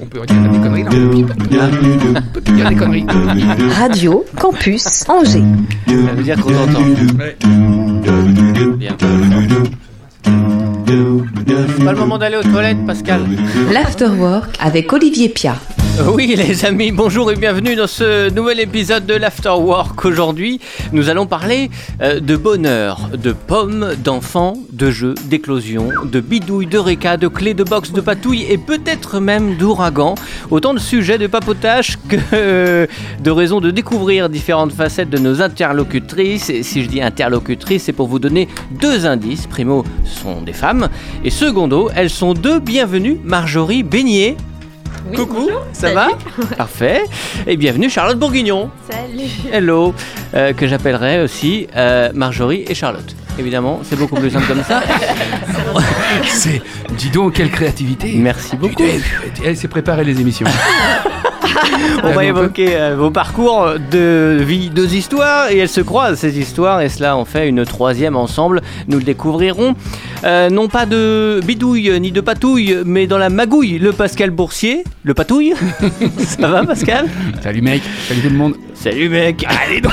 On peut dire des conneries là. On peut dire des conneries. Radio Campus Angers. Ça veut dire qu'on t'entend. Bien. C'est pas le moment d'aller aux toilettes, Pascal. L'Afterwork avec Olivier Pia. Oui, les amis, bonjour et bienvenue dans ce nouvel épisode de l'Afterwork. Aujourd'hui, nous allons parler euh, de bonheur, de pommes, d'enfants, de jeux, d'éclosions, de bidouilles, de réca, de clés, de box, de patouilles et peut-être même d'ouragans. Autant de sujets de papotage que euh, de raisons de découvrir différentes facettes de nos interlocutrices. Et si je dis interlocutrices, c'est pour vous donner deux indices. Primo, ce sont des femmes. Et secondo, elles sont deux bienvenues. Marjorie Beignet. Oui, Coucou, bonjour. ça Salut. va Parfait. Et bienvenue Charlotte Bourguignon. Salut. Hello, euh, que j'appellerai aussi euh, Marjorie et Charlotte. Évidemment, c'est beaucoup plus simple comme ça. C'est. Dis donc, quelle créativité. Merci beaucoup. Elle s'est préparée les émissions. On va évoquer euh, vos parcours de vie, deux histoires, et elles se croisent ces histoires, et cela en fait une troisième ensemble. Nous le découvrirons. Euh, non pas de bidouille ni de patouille, mais dans la magouille, le Pascal Boursier. Le patouille Ça va, Pascal? Salut mec, salut tout le monde. Salut, mec Allez donc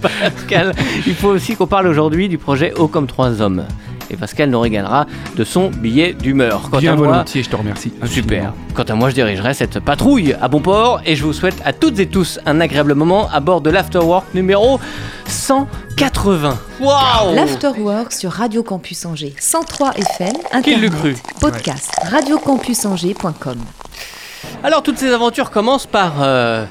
Pascal, il faut aussi qu'on parle aujourd'hui du projet Haut comme trois hommes. Et Pascal nous régalera de son billet d'humeur. Quant Bien à moi, volontiers, je te remercie. Super. Quant à moi, je dirigerai cette patrouille à bon port et je vous souhaite à toutes et tous un agréable moment à bord de l'Afterwork numéro 180. Waouh L'Afterwork sur Radio Campus Angers. 103 FM, Internet, cru podcast, radiocampusangers.com. Alors, toutes ces aventures commencent par euh,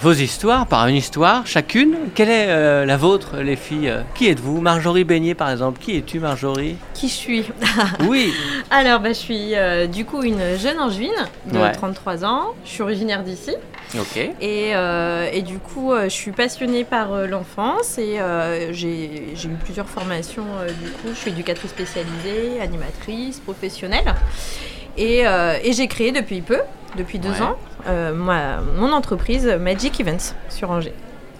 vos histoires, par une histoire chacune. Quelle est euh, la vôtre, les filles? Qui êtes-vous? Marjorie Beignet, par exemple. Qui es-tu, Marjorie? Qui je suis? Oui. Alors, bah, je suis euh, du coup une jeune angevine de Ouais. 33 ans. Je suis originaire d'ici. Ok. Et, euh, et du coup, je suis passionnée par l'enfance et j'ai j'ai eu plusieurs formations. du coup, je suis éducatrice spécialisée, animatrice, professionnelle. Et, et j'ai créé depuis peu, depuis deux Ouais. ans, euh, mon entreprise Magic Events sur Angers.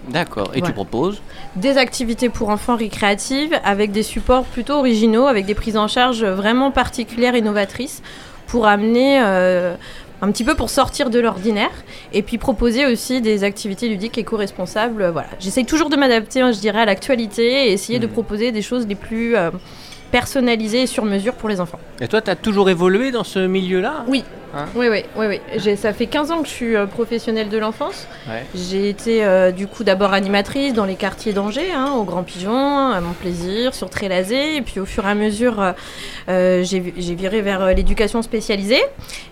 D'accord. Et tu proposes Des activités pour enfants récréatives avec des supports plutôt originaux, avec des prises en charge vraiment particulières et novatrices pour amener euh, un petit peu pour sortir de l'ordinaire et puis proposer aussi des activités ludiques éco-responsables. Voilà. J'essaye toujours de m'adapter, hein, je dirais, à l'actualité et essayer de Mhm. proposer des choses les plus euh, personnalisées et sur mesure pour les enfants. Et toi, tu as toujours évolué dans ce milieu-là? Oui. Hein? Oui, oui, oui, oui. J'ai- Ça fait 15 ans que je suis euh, professionnelle de l'enfance. Ouais. J'ai été euh, du coup d'abord animatrice dans les quartiers d'Angers, hein, au Grand Pigeon, à Mon Plaisir, sur Trélazé. Et puis au fur et à mesure, euh, j'ai j'ai viré vers l'éducation spécialisée.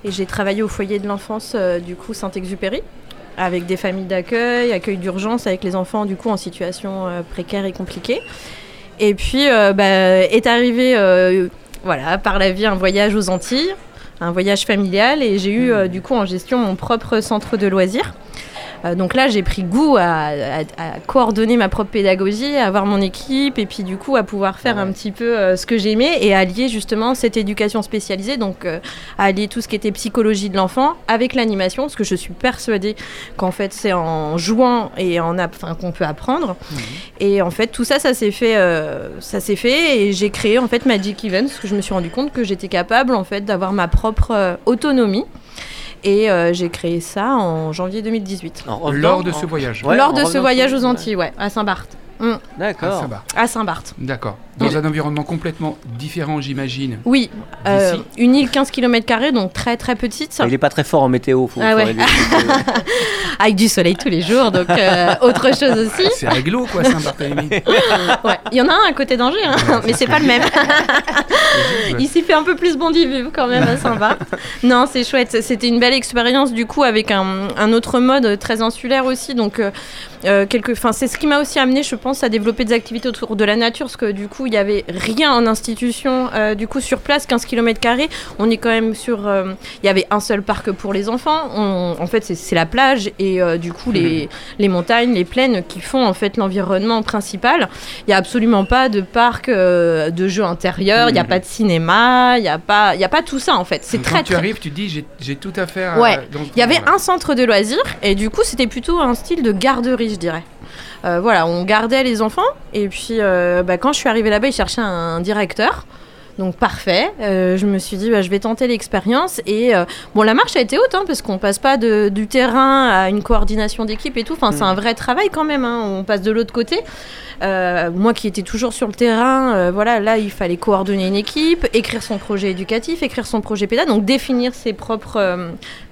Et j'ai travaillé au foyer de l'enfance du coup Saint-Exupéry avec des familles d'accueil, accueil d'urgence avec les enfants du coup en situation précaire et compliquée. Et puis euh, bah, est arrivé euh, voilà, par la vie un voyage aux Antilles, un voyage familial et j'ai eu euh, du coup en gestion mon propre centre de loisirs. Euh, donc là, j'ai pris goût à, à- à coordonner ma propre pédagogie, à avoir mon équipe et puis du coup à pouvoir faire Ouais. un petit peu euh, ce que j'aimais et à allier justement cette éducation spécialisée, donc euh, à allier tout ce qui était psychologie de l'enfant avec l'animation, parce que je suis persuadée qu'en fait c'est en jouant et en enfin, qu'on peut apprendre. Et en fait tout ça, ça s'est fait, euh, ça s'est fait et j'ai créé en fait Magic Events, parce que je me suis rendu compte que j'étais capable en fait d'avoir ma propre euh, autonomie. Et euh, j'ai créé ça en janvier 2018. En revenant, Lors de en- ce voyage. Ouais, Lors en de ce revenant voyage aux Antilles, ouais, à Saint-Barth. Mm, D'accord. à Saint-Barth. D'accord. Dans un environnement complètement différent, j'imagine. Oui, euh, une île 15 km, donc très très petite, Il est pas très fort en météo. Faut, Ah faut ouais. avec du soleil tous les jours, donc euh, autre chose aussi. C'est réglo, quoi, Saint-Barthélemy. Ouais, il y en a un à côté d'Angers, hein, mais c'est pas le même. Ici, fait un peu plus bon d'y vivre quand même à Saint-Barth. Non, c'est chouette. C'était une belle expérience du coup avec un, un autre mode très insulaire aussi. Donc, euh, euh, quelque, enfin, c'est ce qui m'a aussi amené, je pense, à développer des activités autour de la nature, parce que du coup, il y avait rien en institution. euh, du coup, sur place, 15 km on est quand même sur. euh, Il y avait un seul parc pour les enfants. On- en fait, c'est- la plage et euh, du coup les, les montagnes, les plaines qui font en fait l'environnement principal. Il y a absolument pas de parc de jeux intérieurs. Il n'y a Mhm. pas de cinéma. Il n'y a pas, y a pas tout ça en fait. C'est très Quand tu très arrives, tu dis, j'ai- tout à faire. Ouais. il y avait un centre de loisirs et du coup c'était plutôt un style de garderie je dirais. Euh, voilà, on gardait les enfants et puis euh, bah, quand je suis arrivée là-bas ils cherchaient un directeur. Donc parfait. Euh, je me suis dit, bah, je vais tenter l'expérience. Et bon, la marche a été haute, hein, parce qu'on passe pas de- du terrain à une coordination d'équipe et tout. Enfin, c'est un vrai travail quand même. hein. On passe de l'autre côté. Moi qui étais toujours sur le terrain, voilà, là il fallait coordonner une équipe, écrire son projet éducatif, écrire son projet pédagogique, donc définir ses propres,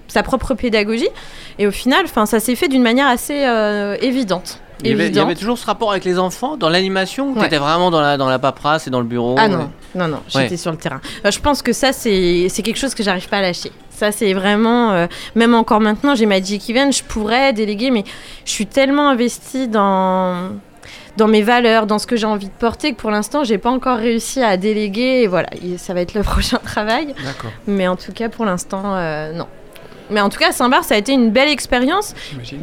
sa propre pédagogie. Et au final, ça s'est fait d'une manière assez euh, évidente. Il y, avait, il y Évidente. avait toujours ce rapport avec les enfants dans l'animation ou Ouais. t'étais vraiment dans la, dans la paperasse et dans le bureau Ah non, non, non, j'étais Ouais. sur le terrain. Euh, je pense que ça, c'est quelque chose que j'arrive pas à lâcher. Ça, c'est vraiment, euh, même encore maintenant, j'ai Magic Event, je pourrais déléguer, mais je suis tellement investie dans dans mes valeurs, dans ce que j'ai envie de porter, que pour l'instant, j'ai pas encore réussi à déléguer. Et voilà, et ça va être le prochain travail. D'accord, Mais en tout cas, pour l'instant, euh, non. Mais en tout cas, Saint-Barth, ça a été une belle expérience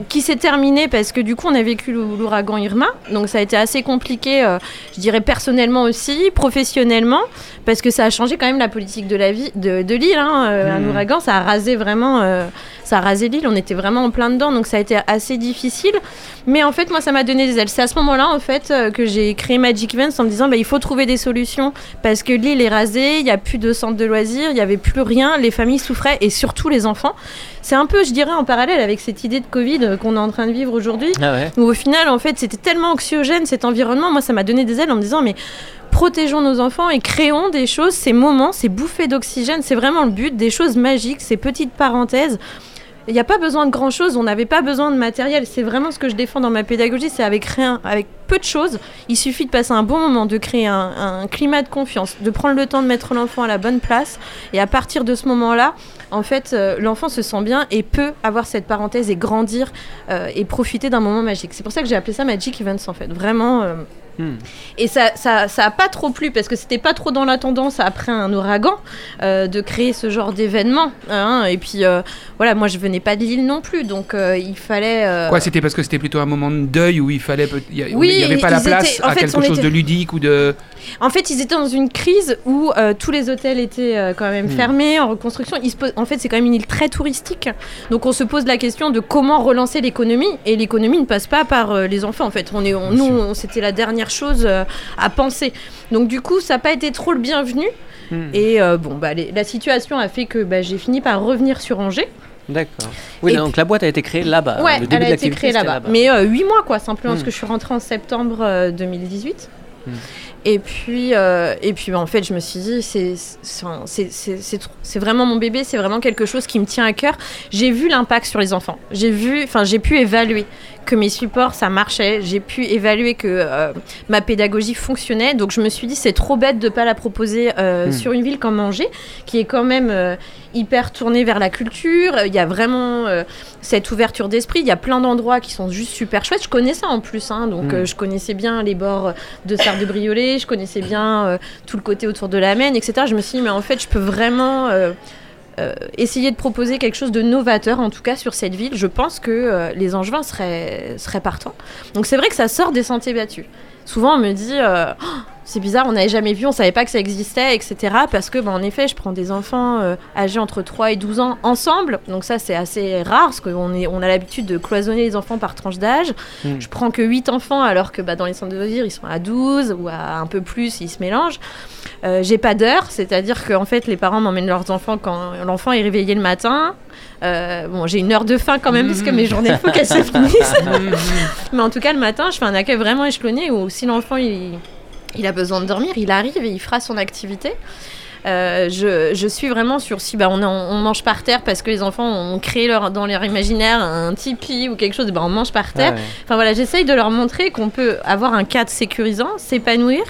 qui s'est terminée parce que du coup, on a vécu l'ou- l'ouragan Irma. Donc, ça a été assez compliqué, euh, je dirais personnellement aussi, professionnellement, parce que ça a changé quand même la politique de la vie de, de l'île. hein. Euh, Un Mhm. ouragan, ça a rasé vraiment, euh, ça a rasé l'île. On était vraiment en plein dedans, donc ça a été assez difficile. Mais en fait, moi, ça m'a donné des ailes. C'est à ce moment-là, en fait, euh, que j'ai créé Magic Events en me disant, bah, il faut trouver des solutions parce que l'île est rasée, il n'y a plus de centre de loisirs, il n'y avait plus rien, les familles souffraient et surtout les enfants. C'est un peu, je dirais, en parallèle avec cette idée de Covid euh, qu'on est en train de vivre aujourd'hui. Ah ouais. Où au final, en fait, c'était tellement anxiogène cet environnement. Moi, ça m'a donné des ailes en me disant, mais protégeons nos enfants et créons des choses, ces moments, ces bouffées d'oxygène. C'est vraiment le but, des choses magiques, ces petites parenthèses. Il n'y a pas besoin de grand chose, on n'avait pas besoin de matériel. C'est vraiment ce que je défends dans ma pédagogie, c'est avec rien, avec peu de choses. Il suffit de passer un bon moment, de créer un, un climat de confiance, de prendre le temps de mettre l'enfant à la bonne place. Et à partir de ce moment-là, en fait, euh, l'enfant se sent bien et peut avoir cette parenthèse et grandir euh, et profiter d'un moment magique. C'est pour ça que j'ai appelé ça Magic Events en fait. Vraiment. euh, Hmm. Et ça, ça, ça a pas trop plu parce que c'était pas trop dans la tendance après un ouragan euh, de créer ce genre d'événement. hein. Et puis euh, voilà, moi je venais pas de l'île non plus, donc euh, il fallait. Quoi, c'était parce que c'était plutôt un moment de deuil où il fallait. peut- Il n'y Oui, avait pas la place étaient- en à fait, quelque chose était- de ludique ou de. En fait, ils étaient dans une crise où tous les hôtels étaient quand même Hmm. fermés, en reconstruction. Ils se posent- En fait, c'est quand même une île très touristique. Donc, on se pose la question de comment relancer l'économie. Et l'économie ne passe pas par les enfants. En fait, on est, on- nous, c'était la dernière chose euh, à penser. Donc, du coup, ça n'a pas été trop le bienvenu. Hmm. Et euh, bon, bah, les- la situation a fait que bah, j'ai fini par revenir sur Angers. D'accord. Oui, Et donc la boîte a été créée là-bas. ouais, Le début elle de a été créée là-bas. Mais euh, huit mois, quoi, simplement, parce Hmm. que je suis rentrée en septembre euh, 2018. Hmm. Et puis, euh, et puis, en fait, je me suis dit, c'est vraiment mon bébé, c'est vraiment quelque chose qui me tient à cœur. J'ai vu l'impact sur les enfants. J'ai vu, enfin, j'ai pu évaluer que mes supports, ça marchait. J'ai pu évaluer que euh, ma pédagogie fonctionnait. Donc, je me suis dit, c'est trop bête de pas la proposer euh, Hmm. sur une ville comme Angers, qui est quand même euh, hyper tournée vers la culture. Il y a vraiment cette ouverture d'esprit. Il y a plein d'endroits qui sont juste super chouettes. Je connais ça en plus, hein, donc Mm. euh, je connaissais bien les bords de Sarre de Briolet, je connaissais bien tout le côté autour de la Maine, etc. Je me suis dit, mais en fait, je peux vraiment euh, essayer de proposer quelque chose de novateur, en tout cas sur cette ville. Je pense que euh, les Angevins seraient, seraient partants. Donc c'est vrai que ça sort des sentiers battus. Souvent, on me dit. euh, Oh, c'est bizarre, on n'avait jamais vu, on savait pas que ça existait, etc. Parce que, bah, en effet, je prends des enfants euh, âgés entre 3 et 12 ans ensemble. Donc ça, c'est assez rare, parce qu'on on a l'habitude de cloisonner les enfants par tranche d'âge. Mm. Je prends que 8 enfants, alors que bah, dans les centres de loisirs, ils sont à 12 ou à un peu plus, ils se mélangent. Euh, J'ai pas d'heure, c'est-à-dire qu'en fait, les parents m'emmènent leurs enfants quand l'enfant est réveillé le matin. Euh, bon, j'ai une heure de faim quand même, parce que mes journées, il faut qu'elles se finissent. Mais en tout cas, le matin, je fais un accueil vraiment échelonné où si l'enfant il, il a besoin de dormir, il arrive et il fera son activité. Euh, je, je suis vraiment sur si bah, on, on mange par terre parce que les enfants ont créé leur, dans leur imaginaire un tipi ou quelque chose, bah, on mange par terre. Ouais. Enfin voilà, j'essaye de leur montrer qu'on peut avoir un cadre sécurisant, s'épanouir,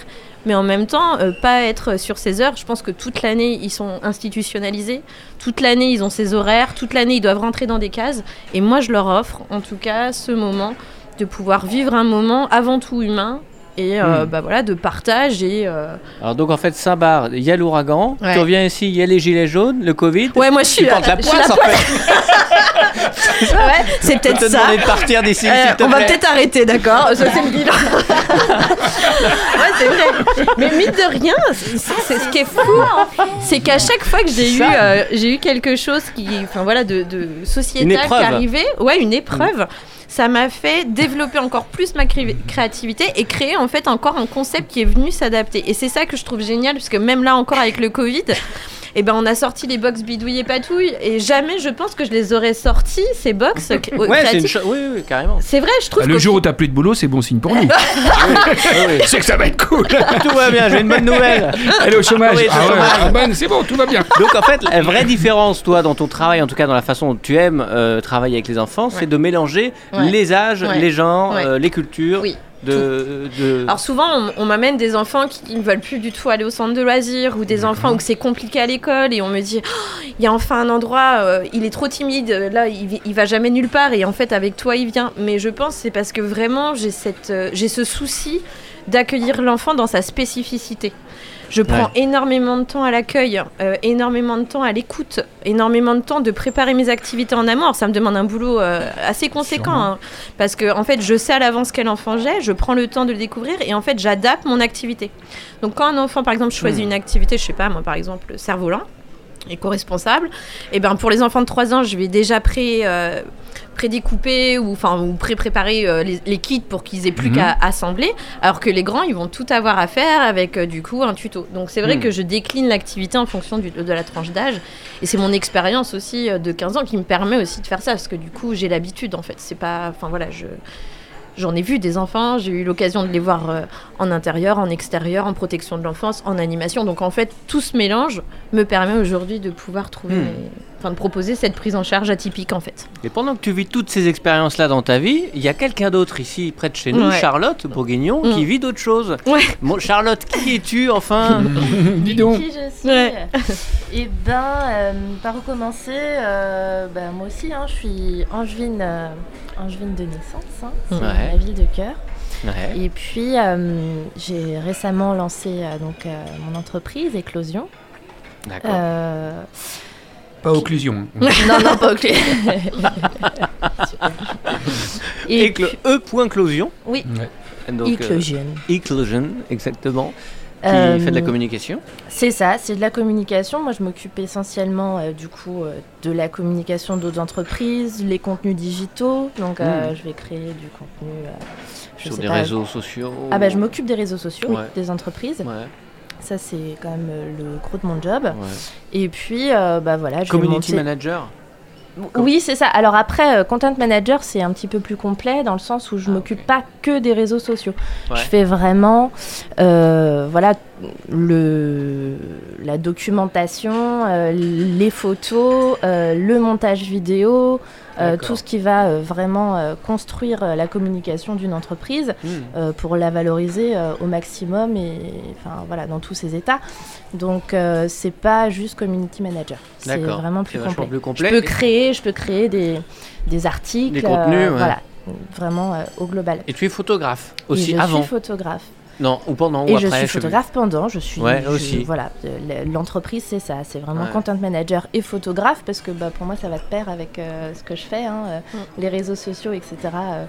mais en même temps euh, pas être sur ses heures. Je pense que toute l'année ils sont institutionnalisés, toute l'année ils ont ces horaires, toute l'année ils doivent rentrer dans des cases. Et moi je leur offre en tout cas ce moment de pouvoir vivre un moment avant tout humain et euh, Hmm. bah voilà de partage et euh, Alors donc en fait Saint-Bar, il y a l'ouragan, Ouais. tu reviens ici, il y a les gilets jaunes, le Covid. ouais moi je suis Tu la suis poisse en fait. ouais, c'est peut-être ça. demander de partir d'ici, Euh, on va peut-être arrêter, d'accord Ça, c'est le bilan. ouais, c'est vrai. Mais mine de rien, c'est c'est- ce qui est fou, c'est qu'à chaque fois que j'ai eu, euh, j'ai eu quelque chose qui, enfin voilà, de, de sociétal qui arrivait, ouais, une épreuve. Ça m'a fait développer encore plus ma cré- créativité et créer en fait encore un concept qui est venu s'adapter. Et c'est ça que je trouve génial, parce que même là encore avec le Covid, eh ben on a sorti les box bidouille et patouille et jamais je pense que je les aurais sortis ces box. Ouais, c'est une. Oui, oui, carrément. C'est vrai, je trouve Bah, le jour où t'as plus de boulot, c'est bon signe pour nous. c'est que ça va être cool. Tout va bien, j'ai une bonne nouvelle. Elle est au chômage. Oui, c'est ah ouais, ah ben, c'est bon, tout va bien. Donc en fait, la vraie différence, toi, dans ton travail, en tout cas dans la façon dont tu aimes euh, travailler avec les enfants, c'est de mélanger Ouais. les âges, Ouais. les genres, Ouais. euh, les cultures. Oui. De, de... Alors souvent, on, on m'amène des enfants qui ne veulent plus du tout aller au centre de loisirs ou des enfants où c'est compliqué à l'école et on me dit Oh, il y a enfin un endroit, euh, il est trop timide, là il, il va jamais nulle part et en fait avec toi il vient. Mais je pense que c'est parce que vraiment j'ai euh, j'ai ce souci d'accueillir l'enfant dans sa spécificité. Je prends énormément de temps à l'accueil, euh, énormément de temps à l'écoute, énormément de temps de préparer mes activités en amont. Alors, ça me demande un boulot euh, assez conséquent hein, parce que en fait, je sais à l'avance quel enfant j'ai, je prends le temps de le découvrir et en fait, j'adapte mon activité. Donc, quand un enfant, par exemple, choisit Hmm. une activité, je sais pas, moi, par exemple, cerf-volant, éco-responsable, et ben pour les enfants de 3 ans, je vais déjà pré, euh, prédécouper ou enfin ou pré-préparer euh, les, les kits pour qu'ils aient plus Mhm. qu'à assembler, alors que les grands, ils vont tout avoir à faire avec euh, du coup un tuto. Donc c'est vrai Mhm. que je décline l'activité en fonction du- de la tranche d'âge, et c'est mon expérience aussi euh, de 15 ans qui me permet aussi de faire ça, parce que du coup j'ai l'habitude en fait. C'est pas, enfin voilà, je J'en ai vu des enfants, j'ai eu l'occasion de les voir euh, en intérieur, en extérieur, en protection de l'enfance, en animation. Donc en fait, tout ce mélange me permet aujourd'hui de pouvoir trouver, Hmm. mes- enfin de proposer cette prise en charge atypique en fait. Et pendant que tu vis toutes ces expériences-là dans ta vie, il y a quelqu'un d'autre ici, près de chez nous, Ouais. Charlotte Bourguignon, qui Mm. vit d'autres choses. Ouais. Bon, Charlotte, qui es-tu enfin Dis donc. Qui je suis Ouais. Et ben, euh, par où commencer euh, ben, Moi aussi, hein, je suis angevine, euh, angevine de naissance, hein, c'est Ouais. ma ville de cœur. Ouais. Et puis, euh, j'ai récemment lancé euh, donc, euh, mon entreprise, Éclosion. D'accord. Pas occlusion. hein. non, non, pas ok. Et E.closion. Oui, Ouais. Donc, euh. Eclosion, exactement. Qui Euh, fait de la communication. C'est ça, c'est de la communication. Moi, je m'occupe essentiellement euh, du coup euh, de la communication d'autres entreprises, les contenus digitaux. Donc, euh, Mm. je vais créer du contenu euh, je Sur des pas. réseaux sociaux. Ah bah, je m'occupe des réseaux sociaux, Ouais. des entreprises. Ouais, Ça, c'est quand même euh, le gros de mon job. ouais. Et puis, euh, bah voilà, je vais Community monter- manager. Oui, c'est ça. Alors après, euh, content manager, c'est un petit peu plus complet dans le sens où je Ah, m'occupe pas que des réseaux sociaux. Ouais. Je fais vraiment, euh, voilà, le, la documentation, euh, les photos, le montage vidéo. Tout ce qui va euh, vraiment euh, construire euh, la communication d'une entreprise Hmm. euh, pour la valoriser euh, au maximum et enfin voilà dans tous ses états. Donc euh, c'est pas juste community manager, c'est vraiment plus complet. plus Je peux créer, je peux créer des, des articles, Des contenus, euh, ouais. voilà, vraiment euh, au global. Et tu es photographe Et aussi je avant. suis photographe. Non, ou pendant Et ou je après. suis photographe pendant, je suis Ouais, je- aussi. voilà, euh, l'entreprise c'est ça, c'est vraiment Ouais. content manager et photographe parce que bah, pour moi ça va de pair avec euh, ce que je fais, hein, euh, Mm. les réseaux sociaux, etc. euh,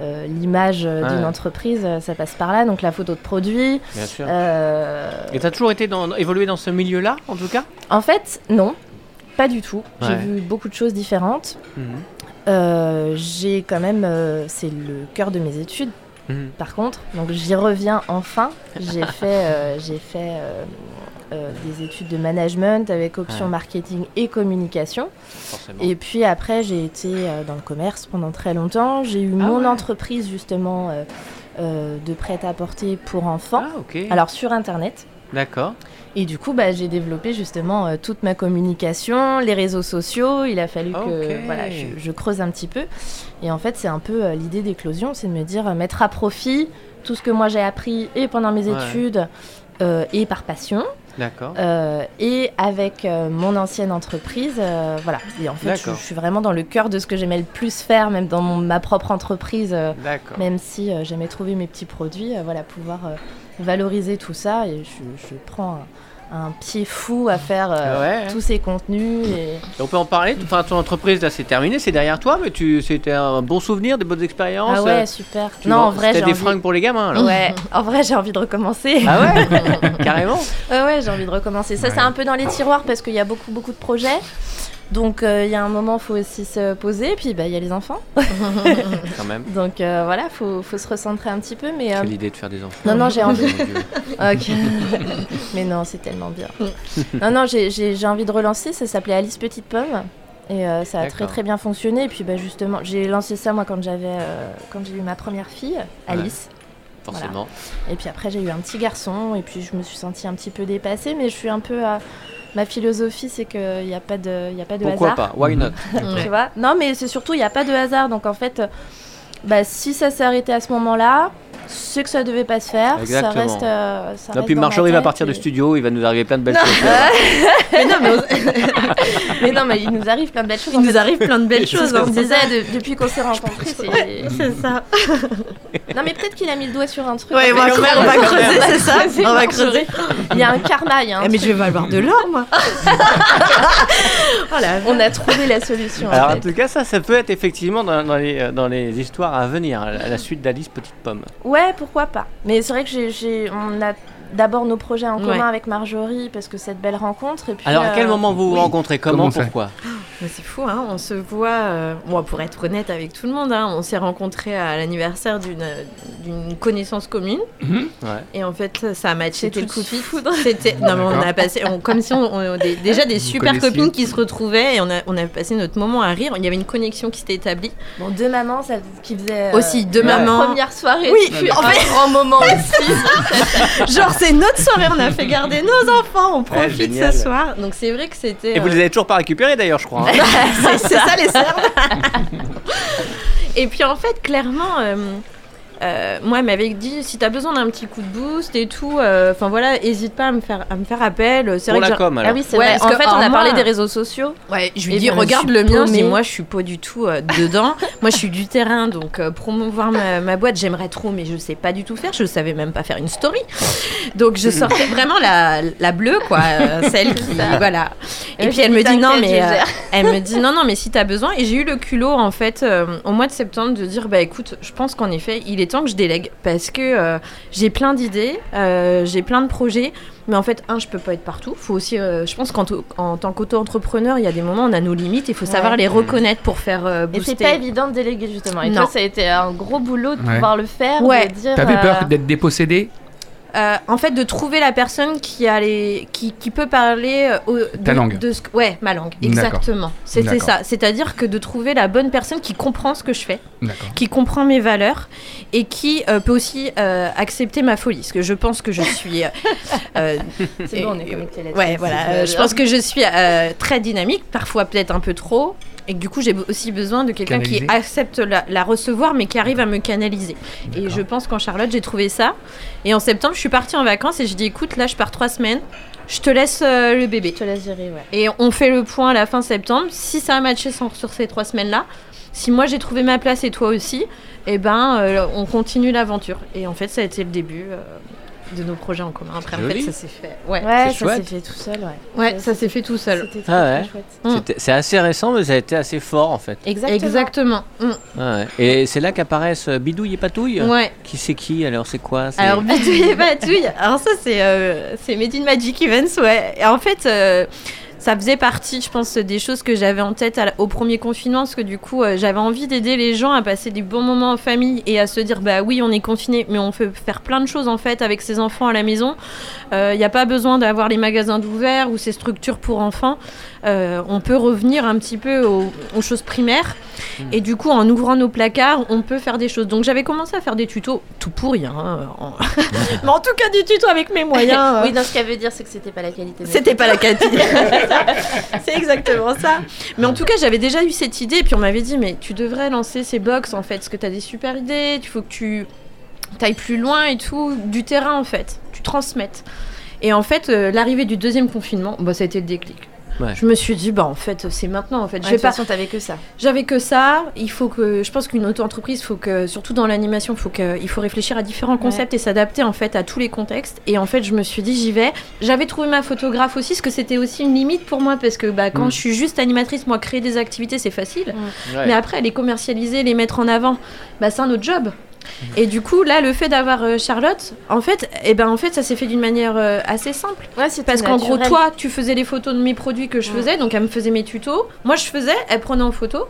euh, L'image d'une Ouais. entreprise, ça passe par là, donc la photo de produit. Bien sûr. euh, Et t'as toujours été dans, évolué dans ce milieu-là, en tout cas? En fait, non, pas du tout. J'ai vu beaucoup de choses différentes. Mhm. Euh, J'ai quand même, euh, c'est le cœur de mes études. Mhm. Par contre, donc j'y reviens enfin. J'ai fait, euh, j'ai fait euh, euh, des études de management avec option Ouais. marketing et communication. Forcément. Et puis après, j'ai été euh, dans le commerce pendant très longtemps. J'ai eu Ah mon ouais. entreprise justement euh, de prêt-à-porter pour enfants. Ah. Alors sur internet. D'accord. Et du coup, bah, j'ai développé justement euh, toute ma communication, les réseaux sociaux. Il a fallu que voilà, je, je creuse un petit peu. Et en fait, c'est un peu euh, l'idée d'éclosion, c'est de me dire euh, mettre à profit tout ce que moi j'ai appris et pendant mes Ouais. études et par passion. D'accord. euh, et avec euh, mon ancienne entreprise, euh, voilà. Et en fait, je, suis vraiment dans le cœur de ce que j'aimais le plus faire, même dans mon- ma propre entreprise. D'accord. même si j'aimais trouver mes petits produits, voilà, pouvoir valoriser tout ça. Et je, je prends un, pied fou à faire euh, Ouais. tous ces contenus. Et... Et On peut en parler. Enfin, ton entreprise là, c'est terminé, c'est derrière toi, mais tu, c'était un bon souvenir, des bonnes expériences. Ah euh, ouais, super. tu Non, en vrai, j'ai des envie... fringues pour les gamins. là. Ouais, en vrai, j'ai envie de recommencer. Ah ouais, carrément. Ouais, ouais, j'ai envie de recommencer. Ça, c'est un peu dans les tiroirs parce qu'il y a beaucoup, beaucoup de projets. Donc euh, il y a un moment, faut aussi se poser, puis bah, il y a les enfants. Quand même. Donc euh, voilà, faut, faut se recentrer un petit peu. Mais, euh, Quelle idée de faire des enfants. Non, non, j'ai envie. Ok. mais non, c'est tellement bien. non, non, j'ai- envie de relancer. Ça s'appelait Alice Petite Pomme. Et euh, ça a très très bien fonctionné. Et puis bah, justement, j'ai lancé ça moi quand j'avais, euh, quand j'ai eu ma première fille, Alice. Forcément. Et puis après, j'ai eu un petit garçon, et puis je me suis sentie un petit peu dépassée, mais je suis un peu à. Ma philosophie, c'est qu'il n'y a pas de, il y a pas de Pourquoi hasard. pas? Why not? Tu vois? Non, mais c'est surtout, il n'y a pas de hasard. Donc en fait, bah, si ça s'est arrêté à ce moment-là, c'est que ça devait pas se faire. Exactement. Ça reste. euh, ça Non, reste puis Marjorie va partir et- du studio, il va nous arriver plein de belles choses. mais non, mais, mais non, mais il nous arrive plein de belles choses. Il en nous fait. arrive plein de belles choses. hein, ça. disait de- depuis qu'on s'est rencontrés. c'est- ça. Non, mais peut-être qu'il a mis le doigt sur un truc. Ouais, on va, fait. on va Quand creuser, même. c'est ça On va creuser. Il y a un karma, il y a un Ah, mais truc. je vais valoir de l'or, moi. oh On a trouvé la solution. en Alors en fait. tout cas, ça, ça peut être effectivement dans, dans les, euh, dans les histoires à venir, à la suite d'Alice Petite Pomme. Ouais, pourquoi pas. Mais c'est vrai que j'ai, on a d'abord nos projets en commun Ouais. avec Marjorie parce que cette belle rencontre. Et puis, Alors à quel euh, moment vous vous rencontrez? Comment, Comment Pourquoi? Mais c'est fou, hein, on se voit, euh, moi pour être honnête avec tout le monde, hein, on s'est rencontrés à l'anniversaire d'une euh, d'une connaissance commune Ouais. et en fait ça a matché C'était tout le coup de suite. foudre. C'était non mais on a passé on- comme si on, on- des- déjà des Vous super copines qui se retrouvaient et on a on a passé notre moment à rire. Il y avait une connexion qui s'était établie. Bon, deux mamans, ça, qui faisait. euh, Aussi deux Ouais. mamans. Première soirée. Oui, puis en un fait- grand moment aussi. Genre c'est notre soirée, on a fait garder nos enfants, on profite génial. ce soir. Donc c'est vrai que c'était. Et vous euh, les avez toujours pas récupérés d'ailleurs, je crois. hein. c'est c'est ça les cernes. et puis en fait, clairement, euh, euh, moi, elle m'avait dit si t'as besoin d'un petit coup de boost et tout, euh, enfin voilà, hésite pas à me faire, à me faire appel. C'est Pour vrai la que j'ai- com alors. Ah oui, c'est Ouais, vrai. parce En fait, on a parlé moi- des réseaux sociaux. Ouais, je lui dis ben, regarde le mien, paumée. moi je suis pas du tout euh, dedans. moi je suis du terrain donc euh, promouvoir ma, ma boîte j'aimerais trop mais je sais pas du tout faire, je savais même pas faire une story. Donc je sortais vraiment la, la bleue quoi, euh, celle qui voilà. Et Et puis elle me dit, non mais euh, elle me dit non non mais si t'as besoin et j'ai eu le culot en fait euh, au mois de septembre de dire bah écoute je pense qu'en effet il est temps que je délègue parce que euh, j'ai plein d'idées, euh, j'ai plein de projets. Mais en fait, un, je peux pas être partout. Faut aussi, euh, je pense qu'en en tant qu'auto-entrepreneur, il y a des moments où on a nos limites. Il faut savoir Ouais. les reconnaître pour faire euh, Et booster. c'est pas évident de déléguer justement. Et Non. toi, ça a été un gros boulot de Ouais. pouvoir le faire. Ouais. T'avais peur euh, d'être dépossédé? Euh, en fait, de trouver la personne qui a les, qui, qui peut parler euh, au- de, Ta langue. de ce que- ouais, ma langue, exactement. C'était ça. C'est-à-dire que de trouver la bonne personne qui comprend ce que je fais, qui comprend mes valeurs et qui euh, peut aussi euh, accepter ma folie. Parce que je pense que je suis. euh, euh, C'est bon, on est connectés là-dessus. Ouais, voilà. euh, je pense que je suis euh, très dynamique, parfois peut-être un peu trop. Et que du coup, j'ai aussi besoin de quelqu'un qui accepte la, la recevoir, mais qui arrive à me canaliser. Et je pense qu'en Charlotte, j'ai trouvé ça. Et en septembre, je suis partie en vacances et je dis écoute, là, je pars trois semaines. Je te laisse euh, le bébé. Je te laisse gérer, ouais. Et on fait le point à la fin septembre. Si ça a matché sur, sur ces trois semaines-là, si moi j'ai trouvé ma place et toi aussi, eh ben, euh, on continue l'aventure. Et en fait, ça a été le début euh, de nos projets en commun. Après, en fait, ça s'est fait. Ouais, Ouais, ça s'est fait tout seul, ouais. ouais ça s'est fait tout seul. C'était très, Ah ouais. très chouette. Mm. C'était- C'est assez récent, mais ça a été assez fort en fait. Exactement. Exactement. Mm. Ouais. Et c'est là qu'apparaissent euh, Bidouille et Patouille? Ouais. Qui c'est qui? Alors C'est quoi? Alors bidouille et patouille. Alors ça c'est euh, c'est Made in Magic Events ouais. Et en fait euh, ça faisait partie, je pense, des choses que j'avais en tête au premier confinement, parce que du coup, euh, j'avais envie d'aider les gens à passer des bons moments en famille et à se dire, bah oui, on est confiné, mais on peut faire plein de choses en fait avec ses enfants à la maison. Il n'y a pas besoin d'avoir les magasins d'ouvert ou ces structures pour enfants. Euh, on peut revenir un petit peu aux, aux choses primaires. Et du coup, en ouvrant nos placards, on peut faire des choses. Donc j'avais commencé à faire des tutos, tout pourri, hein, en- mais en tout cas des tutos avec mes moyens. Oui, non, ce qu'elle veut dire, c'est que c'était pas la qualité. c'était pas la qualité. c'est exactement ça. Mais en tout cas, j'avais déjà eu cette idée. Et puis on m'avait dit, mais tu devrais lancer ces box en fait, parce que tu as des super idées. Il faut que tu ailles plus loin et tout. Du terrain en fait. Tu transmettes. Et en fait, euh, l'arrivée du deuxième confinement, bah, ça a été le déclic. Ouais. Je me suis dit, bah en fait, c'est maintenant en fait. Ouais, toute pas, façon, t'avais que ça. j'avais que ça. Il faut que, je pense qu'une auto-entreprise, faut que, surtout dans l'animation, faut que, il faut réfléchir à différents concepts et s'adapter en fait à tous les contextes. Et en fait, je me suis dit, j'y vais. J'avais trouvé ma photographe aussi, parce que c'était aussi une limite pour moi, parce que bah, quand Mm. je suis juste animatrice, moi, créer des activités, c'est facile. Ouais. Mais après, les commercialiser, les mettre en avant, bah, c'est un autre job. Et du coup, là, le fait d'avoir euh, Charlotte, en fait, eh ben, en fait, ça s'est fait d'une manière euh, assez simple. Ouais, c'est Parce qu'en gros, toi, tu faisais les photos de mes produits que je Ouais. faisais, donc elle me faisait mes tutos. Moi, je faisais, elle prenait en photo,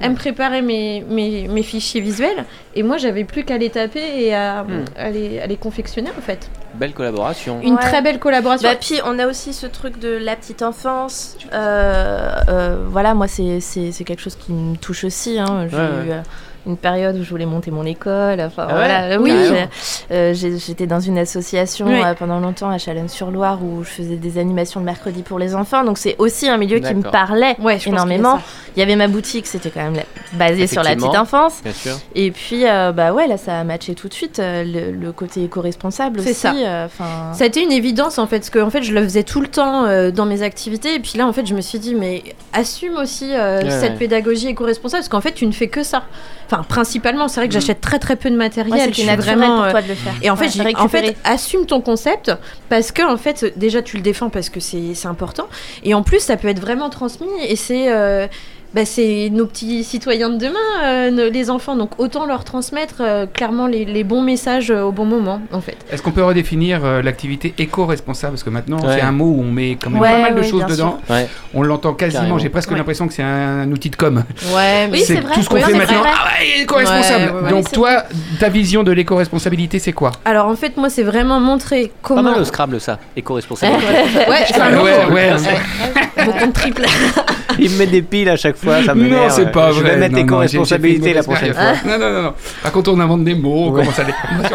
elle me préparait mes, mes, mes fichiers visuels, et moi, j'avais plus qu'à les taper et à, Hmm. à les, à les confectionner, en fait. Belle collaboration. Une Ouais. très belle collaboration. Bah, puis on a aussi ce truc de la petite enfance. Euh, euh, voilà, moi c'est quelque chose qui me touche aussi. hein. J'ai Ouais, eu euh, une période où je voulais monter mon école. Enfin, Ah ouais voilà, oui, Carrément. j'ai- euh, j'ai- j'étais dans une association euh, pendant longtemps à Chalonne-sur-Loire où je faisais des animations le mercredi pour les enfants. Donc c'est aussi un milieu qui me parlait Ouais, énormément. Il y avait ma boutique, c'était quand même la- basé sur la petite enfance. Bien sûr. Et puis, euh, bah ouais, là ça a matché tout de suite. euh, le, le côté éco-responsable C'est aussi. ça. euh. Ça a été une évidence en fait, parce que en fait, je le faisais tout le temps euh, dans mes activités, et puis là, en fait, je me suis dit, mais assume aussi euh, Ouais, cette pédagogie éco-responsable, parce qu'en fait, tu ne fais que ça. Enfin, principalement, c'est vrai que Mm. j'achète très très peu de matériel. Ouais, je c'était suis naturel vraiment. pour euh, toi de le faire. Et en fait, Ouais, en fait, assume ton concept parce que en fait, déjà tu le défends parce que c'est c'est important, et en plus ça peut être vraiment transmis et c'est euh, bah, c'est nos petits citoyens de demain, euh, nos- les enfants, donc autant leur transmettre euh, clairement les, les bons messages euh, au bon moment en fait. Est-ce qu'on peut redéfinir euh, l'activité éco-responsable? Parce que maintenant, Ouais. c'est un mot où on met quand même Ouais, pas mal de ouais, choses dedans. Ouais. On l'entend quasiment. J'ai presque Ouais. l'impression que c'est un, outil de com. Ouais, Oui, c'est vrai. Tout ce qu'on fait maintenant, vrai. ah ouais, éco-responsable. Ouais, ouais, ouais. Donc toi, ta vision de l'éco-responsabilité, c'est quoi? Alors en fait, moi, c'est vraiment montrer Pas comment. mal au Scrabble ça, éco-responsable. ouais, c'est un Ouais, mot. ouais, ouais. Compte triple. Il me met des piles à chaque fois, ça me Non, c'est pas Je vrai. vais mettre Non, non, éco-responsabilité j'ai- j'ai la prochaine fois. Non, non, non, non. Par contre, on invente des mots, on Ouais. commence à les.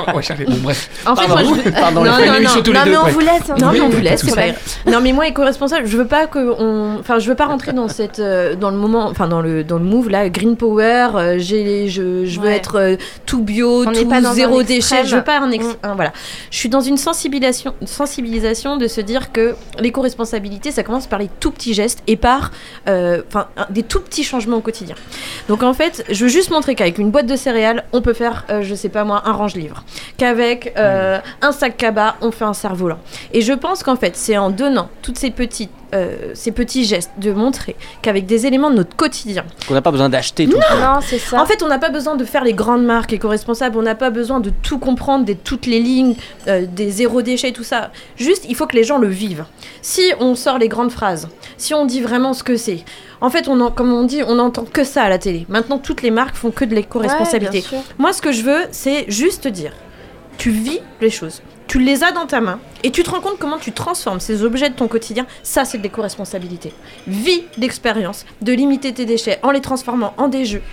On va chercher. Bon, bref. En fait, Pardon, moi, je pardon, non, les non, non. tous les non, deux, mais on vous laisse. hein. Non, Oui, mais on vous laisse. c'est. Non, mais moi, éco-responsable, je veux pas que on, enfin, je veux pas rentrer dans cette, euh, dans le moment, enfin, dans le, dans le move là, green power. euh, j'ai, je, je veux être euh, tout bio, On tout zéro déchet. Je veux pas un, voilà. Je suis dans une sensibilisation, sensibilisation de se dire que l'éco-responsabilité, ça commence par les tout petits gestes et par, euh, enfin, un- des tout petits changements au quotidien. Donc en fait, je veux juste montrer qu'avec une boîte de céréales, on peut faire, euh, je sais pas moi, un range-livre. Qu'avec euh, un sac cabas, on fait un cerf-volant. Et je pense qu'en fait, c'est en donnant toutes ces petites, euh, ces petits gestes de montrer qu'avec des éléments de notre quotidien. Qu'on n'a pas besoin d'acheter tout. Non, c'est ça. En fait, on n'a pas besoin de faire les grandes marques éco-responsables, on n'a pas besoin de tout comprendre, des, toutes les lignes, euh, des zéro déchet, tout ça. Juste, il faut que les gens le vivent. Si on sort les grandes phrases, si on dit vraiment ce que c'est, en fait, on en- comme on dit, on n'entend que ça à la télé. Maintenant, toutes les marques font que de l'éco-responsabilité. Moi, ce que je veux, c'est juste dire, tu vis les choses, tu les as dans ta main, et tu te rends compte comment tu transformes ces objets de ton quotidien. Ça, c'est de l'éco-responsabilité. Vis l'expérience de limiter tes déchets en les transformant en des jeux,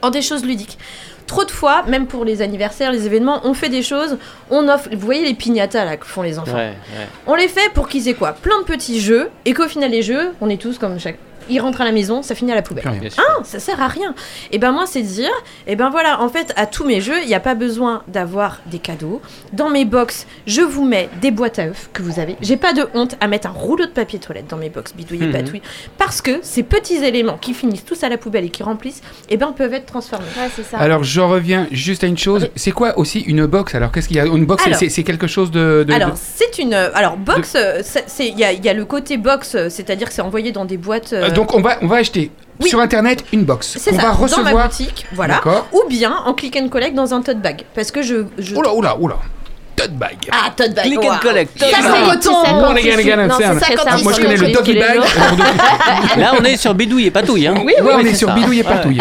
en des choses ludiques. Trop de fois, même pour les anniversaires, les événements, on fait des choses, on offre. Vous voyez les piñatas là que font les enfants. Ouais, ouais. On les fait pour qu'ils aient quoi? Plein de petits jeux, et qu'au final, les jeux, on est tous comme chaque. Ils rentrent à la maison, ça finit à la poubelle. Ah, ça sert à rien. Et ben moi c'est dire, et ben voilà, en fait à tous mes jeux, il n'y a pas besoin d'avoir des cadeaux. Dans mes box, je vous mets des boîtes à œufs que vous avez. J'ai pas de honte à mettre un rouleau de papier toilette dans mes box, bidouille et Mhm. patouille, parce que ces petits éléments qui finissent tous à la poubelle et qui remplissent, et ben peuvent être transformés. Ouais, ça. Alors, je reviens juste à une chose. C'est quoi aussi une box? Alors, qu'est-ce qu'il y a? Une box, c'est- quelque chose de. de- Alors de- c'est une, alors box, euh, il y a, il y a le côté box, euh, c'est-à-dire que c'est envoyé dans des boîtes. euh, Euh, donc, on va, on va acheter Oui. sur internet une box. c'est On ça, va dans ma recevoir. boutique, voilà. D'accord. Ou bien en click and collect dans un tote bag, parce que je. je... Oula, oula, oula. Tote bag. Ah, tote bag. Click and collect. Ça, c'est c'est coton. Moi, je connais le doggy bag. Là, on est sur bidouille et patouille. Hein. Oui, on est sur ça. bidouille et Ouais. patouille.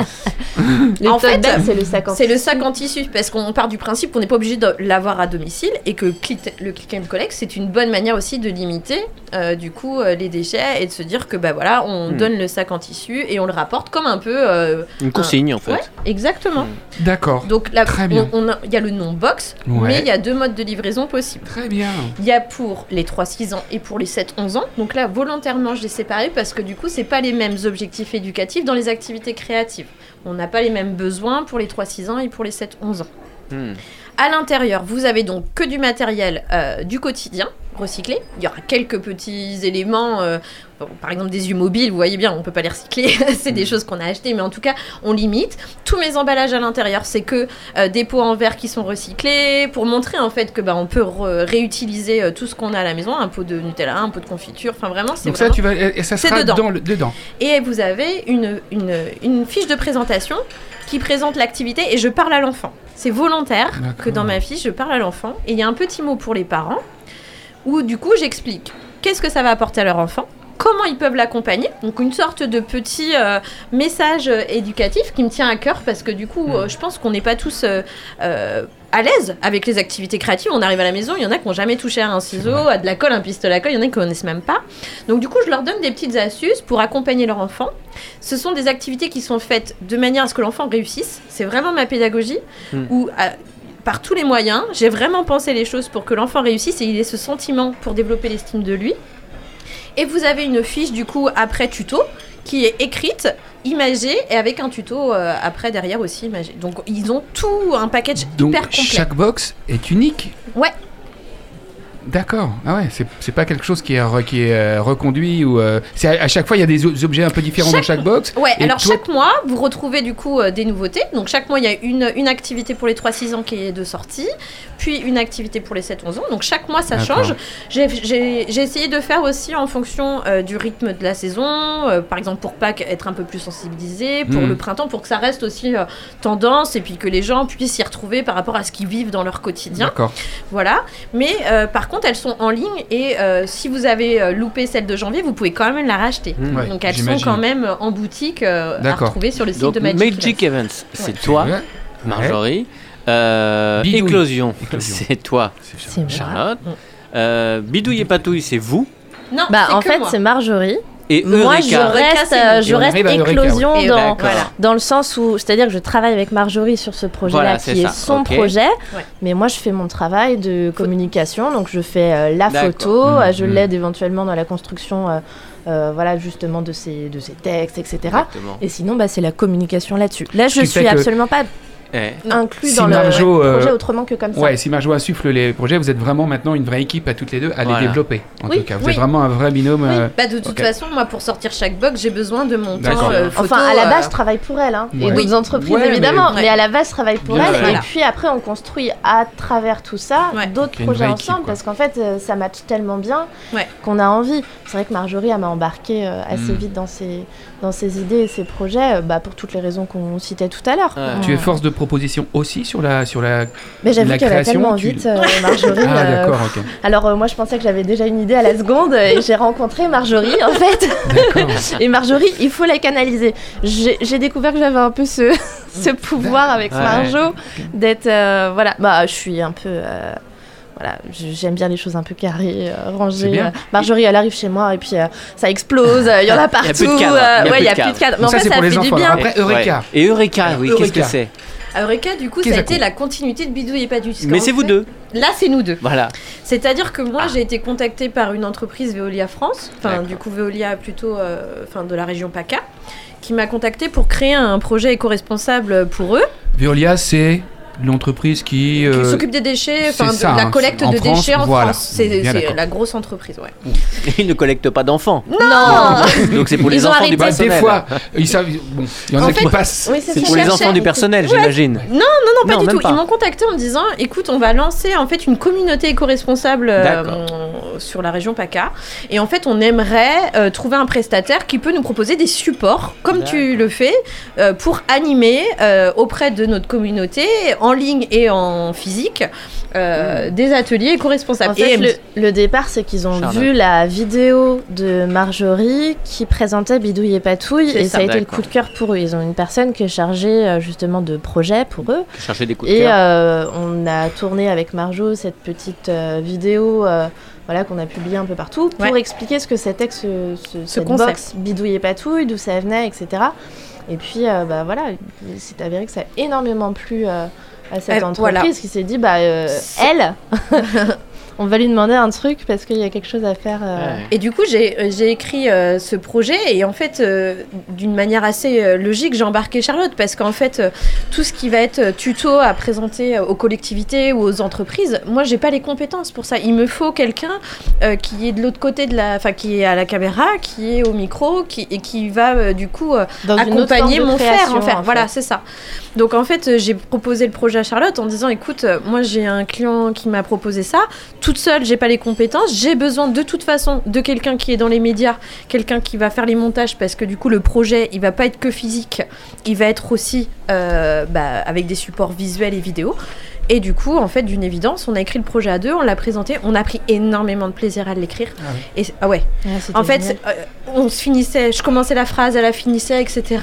Le En fait, c'est le sac en C'est le sac en tissu parce qu'on part du principe qu'on n'est pas obligé de l'avoir à domicile et que click- le click and collect c'est une bonne manière aussi de limiter euh, du coup euh, les déchets et de se dire que bah voilà on Hmm. donne le sac en tissu et on le rapporte comme un peu euh, Une consigne en fait. ouais exactement. D'accord. Donc là Très bien. on- on a- il y a le nom box Ouais. mais il y a deux modes de livraison possibles. Très bien. Il y a pour les 3-6 ans et pour les 7-11 ans. Donc là, volontairement, je les séparé parce que du coup, c'est pas les mêmes objectifs éducatifs dans les activités créatives. On n'a pas les mêmes besoins pour les 3-6 ans et pour les 7-11 ans. Hmm. À l'intérieur, vous avez donc que du matériel euh, du quotidien. recyclés. Il y aura quelques petits éléments, euh, bon, par exemple des yeux mobiles, vous voyez bien, on peut pas les recycler, c'est des choses qu'on a achetées, mais en tout cas, on limite. Tous mes emballages à l'intérieur, c'est que euh, des pots en verre qui sont recyclés, pour montrer en fait que bah, on peut réutiliser tout ce qu'on a à la maison, un pot de Nutella, un pot de confiture, enfin vraiment, c'est Donc ça, tu vas, et ça sera dedans. dans le- dedans. Et vous avez une, une, une fiche de présentation qui présente l'activité et je parle à l'enfant. C'est volontaire que dans ma fiche, je parle à l'enfant. Et il y a un petit mot pour les parents où du coup j'explique qu'est-ce que ça va apporter à leur enfant, comment ils peuvent l'accompagner. Donc une sorte de petit euh, message euh, éducatif qui me tient à cœur parce que du coup Hmm. euh, je pense qu'on n'est pas tous... à l'aise avec les activités créatives, on arrive à la maison, il y en a qui n'ont jamais touché à un ciseau, à de la colle, un pistolet à colle, il y en a qui connaissent même pas. Donc du coup, je leur donne des petites astuces pour accompagner leur enfant. Ce sont des activités qui sont faites de manière à ce que l'enfant réussisse. C'est vraiment ma pédagogie Hmm. où à- par tous les moyens, j'ai vraiment pensé les choses pour que l'enfant réussisse et il ait ce sentiment pour développer l'estime de lui. Et vous avez une fiche du coup après tuto qui est écrite, imagée et avec un tuto euh, après derrière aussi imagé. Donc ils ont tout un package Donc hyper complet. chaque box est unique. Ouais. D'accord. Ah ouais, c'est c'est pas quelque chose qui est, re- qui est euh, reconduit ou euh, c'est à, à chaque fois il y a des objets un peu différents dans chaque box. Ouais, alors toi- chaque mois, vous retrouvez du coup euh, des nouveautés. Donc chaque mois, il y a une, une activité pour les 3-6 ans qui est de sortie, puis une activité pour les 7-11 ans. Donc chaque mois, ça change. J'ai j'ai- j'ai essayé de faire aussi en fonction euh, du rythme de la saison. par exemple, pour Pâques, être un peu plus sensibilisé. Pour Mhm. le printemps, pour que ça reste aussi tendance et puis que les gens puissent s'y retrouver par rapport à ce qu'ils vivent dans leur quotidien. D'accord. Voilà. Mais par contre, elles sont en ligne et euh, si vous avez euh, loupé celle de janvier, vous pouvez quand même la racheter. Mmh. Ouais, Donc elles sont quand même en boutique euh, à retrouver sur le site Donc de Magic. Magic, Events. C'est toi, Ouais. Marjorie. Euh, Bidouille. Éclosion, c'est toi. Charlotte. Euh, Bidouille et Patouille, c'est vous. Non, Bah, en que fait, c'est Marjorie. Et Moi, je reste, euh, je reste Eureka, éclosion ouais. Dans. Voilà. dans le sens où, c'est-à-dire que je travaille avec Marjorie sur ce projet-là Voilà, qui est son projet, Ouais. mais moi je fais mon travail de communication, donc je fais euh, la photo, Mmh, euh, je mmh. l'aide éventuellement dans la construction, euh, euh, voilà justement de ses, de ses textes, etc. Exactement. Et sinon, bah, c'est la communication là-dessus. Là, je qui suis que- absolument pas Eh, inclus Si dans Marjo, le euh, projet autrement que comme ça. Ouais, si Marjo insuffle les projets, vous êtes vraiment maintenant une vraie équipe à toutes les deux à Voilà. les développer. En Oui, tout cas, vous oui. êtes vraiment un vrai binôme. Oui, euh, bah, de toute façon, moi, pour sortir chaque box, j'ai besoin de mon temps euh, photo. Enfin, à la base, euh, je travaille pour elle, hein, et Ouais. d'autres entreprises Ouais, évidemment, mais... Ouais. à la base, je travaille pour Bien elle. Et puis après, on construit à travers tout ça Ouais. d'autres projets équipe, ensemble, parce qu'en fait, euh, ça match tellement bien Ouais. qu'on a envie. C'est vrai que Marjorie, elle m'a embarqué euh, assez Mm. vite dans ses, dans ses idées et ses projets, euh, bah, pour toutes les raisons qu'on citait tout à l'heure. Tu es force de proposition aussi sur la sur la. Mais j'avoue qu'elle va création, tellement tu- vite, euh, Marjorie. Ah euh, d'accord, ok. Alors euh, moi, je pensais que j'avais déjà une idée à la seconde, et j'ai rencontré Marjorie, en fait. Et Marjorie, il faut la canaliser. J'ai découvert que j'avais un peu ce, ce pouvoir avec Ouais. Marjo d'être. euh, voilà, bah, je suis un peu. euh, voilà, j'aime bien les choses un peu carrées, euh, rangées. Euh, Marjorie, elle arrive chez moi et puis euh, ça explose, euh, il y en a partout. plus de cadre, euh, il y a ouais, plus il y a de plus de cadre. Mais Donc en ça, fait, c'est ça fait du bien. Après, Eureka. ouais. Et Eureka, oui, qu'est-ce que c'est? Eureka, du coup, ça a été la continuité de Bidou et pas du Mais c'est vous deux. Là, c'est nous deux. Voilà. C'est-à-dire que moi, Ah. j'ai été contactée par une entreprise Veolia France, enfin du coup Veolia plutôt, euh, enfin de la région PACA, qui m'a contactée pour créer un projet éco-responsable pour eux, Veolia, c'est l'entreprise qui. qui euh, s'occupe des déchets, enfin de ça, la collecte en de France, déchets en voilà. France. C'est la grosse entreprise, ouais. Ils ne collectent pas d'enfants. Non, Donc c'est pour les Ils enfants du arrêté. personnel. des fois, ils savent. Bon, il y en En a qui fait- passent. Oui, c'est pour les enfants du personnel, j'imagine. non, pas Non, du même tout. pas. Ils m'ont contacté en me disant, écoute, on va lancer en fait une communauté éco-responsable euh, sur la région PACA, et en fait, on aimerait euh, trouver un prestataire qui peut nous proposer des supports, comme tu le fais, euh, pour animer euh, auprès de notre communauté, en ligne et en physique, euh, des ateliers éco-responsables. En fait, Et- le, le départ, c'est qu'ils ont Charlotte. vu la vidéo de Marjorie qui présentait Bidouille et Patouille, C'est et ça, ça, a été le coup de cœur pour eux. Ils ont une personne qui est chargée euh, justement de projets pour eux. Chercher des coups de Et cœur. euh, on a tourné avec Marjo cette petite euh, vidéo euh, voilà, qu'on a publiée un peu partout pour Ouais. expliquer ce que c'était que ce, ce, cette concept. box Bidouille et Patouille, d'où ça venait, etc. Et puis, euh, bah, voilà, il s'est avéré que ça a énormément plu euh, à cette Euh, entreprise voilà. qui s'est dit, bah, euh, elle, on va lui demander un truc parce qu'il y a quelque chose à faire. euh, Ouais. Et du coup, j'ai euh, écrit euh, ce projet et en fait, euh, d'une manière assez logique, j'ai embarqué Charlotte parce qu'en fait, tout ce qui va être tuto à présenter aux collectivités ou aux entreprises, moi, j'ai pas les compétences pour ça. Il me faut quelqu'un euh, qui est de l'autre côté de la, enfin, qui est à la caméra, qui est au micro, qui et qui va euh, du coup dans accompagner mon frère création, en fait. en Voilà, c'est ça. Donc en fait, j'ai proposé le projet à Charlotte en disant écoute, moi j'ai un client qui m'a proposé ça. Toute seule, j'ai pas les compétences. J'ai besoin de toute façon de quelqu'un qui est dans les médias, quelqu'un qui va faire les montages parce que du coup le projet, il va pas être que physique, il va être aussi euh, bah, avec des supports visuels et vidéo. Et du coup, en fait, d'une évidence, on a écrit le projet à deux, on l'a présenté, on a pris énormément de plaisir à l'écrire. Et ah ouais, c'était en fait, euh, on se finissait, je commençais la phrase, elle la finissait, etc.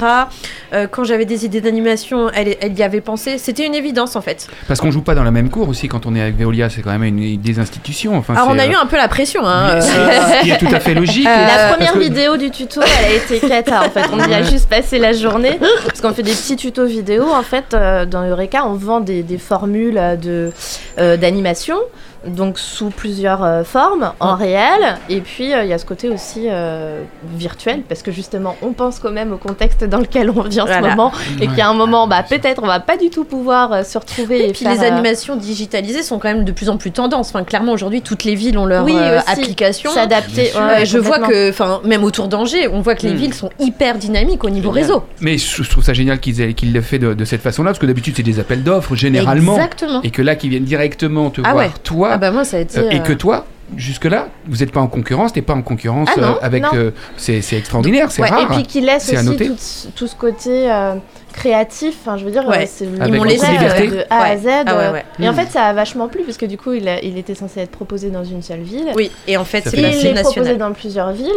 Euh, quand j'avais des idées d'animation, elle, elle y avait pensé. C'était une évidence en fait. Parce qu'on joue pas dans la même cour aussi quand on est avec Veolia, c'est quand même une, des institutions. Enfin, Alors on a eu euh, un peu la pression. Hein, euh. ce qui est tout à fait logique. Euh, La première que- vidéo du tuto, elle a été cata en fait. On y a juste passé la journée parce qu'on fait des petits tutos vidéo. En fait, euh, dans Eureka, on vend des, des formules euh, d'animation, donc sous plusieurs euh, formes, en réel. Et puis euh, il y a ce côté aussi euh, virtuel parce que justement, on pense quand même au contexte dans lequel on vit en Voilà. ce moment et Ouais. qu'il y a un moment, bah peut-être on va pas du tout pouvoir euh, se retrouver. Et et puis faire, les euh, animations digitalisées sont quand même de plus en plus tendance. Enfin, clairement aujourd'hui, toutes les villes ont leur Oui, euh, application. s'adapter. Ouais, je vois que, enfin, même autour d'Angers, on voit que les Hmm. villes sont hyper dynamiques au niveau réseau. Mais je, trouve ça génial qu'ils aient- qu'ils l'aient fait de, de cette façon-là, parce que d'habitude c'est des appels d'offres généralement, Exactement. et que là qu'ils viennent directement te Ah voir ouais. toi, Ah bah moi ça a été. euh, et euh, que toi, jusque-là, vous n'êtes pas en concurrence, t'es pas en concurrence Ah non, euh, avec. euh, c'est extraordinaire, c'est Ouais, rare. Et puis qui laisse aussi tout, tout ce côté euh, créatif. Enfin, je veux dire, Ouais. euh, c'est Avec le beaucoup de euh, A à. Z. Ah ouais, euh, ouais. Et en Mm. fait, ça a vachement plu parce que du coup, il, a- il était censé être proposé dans une seule ville. Oui, et en fait c'est la il est proposé dans plusieurs villes.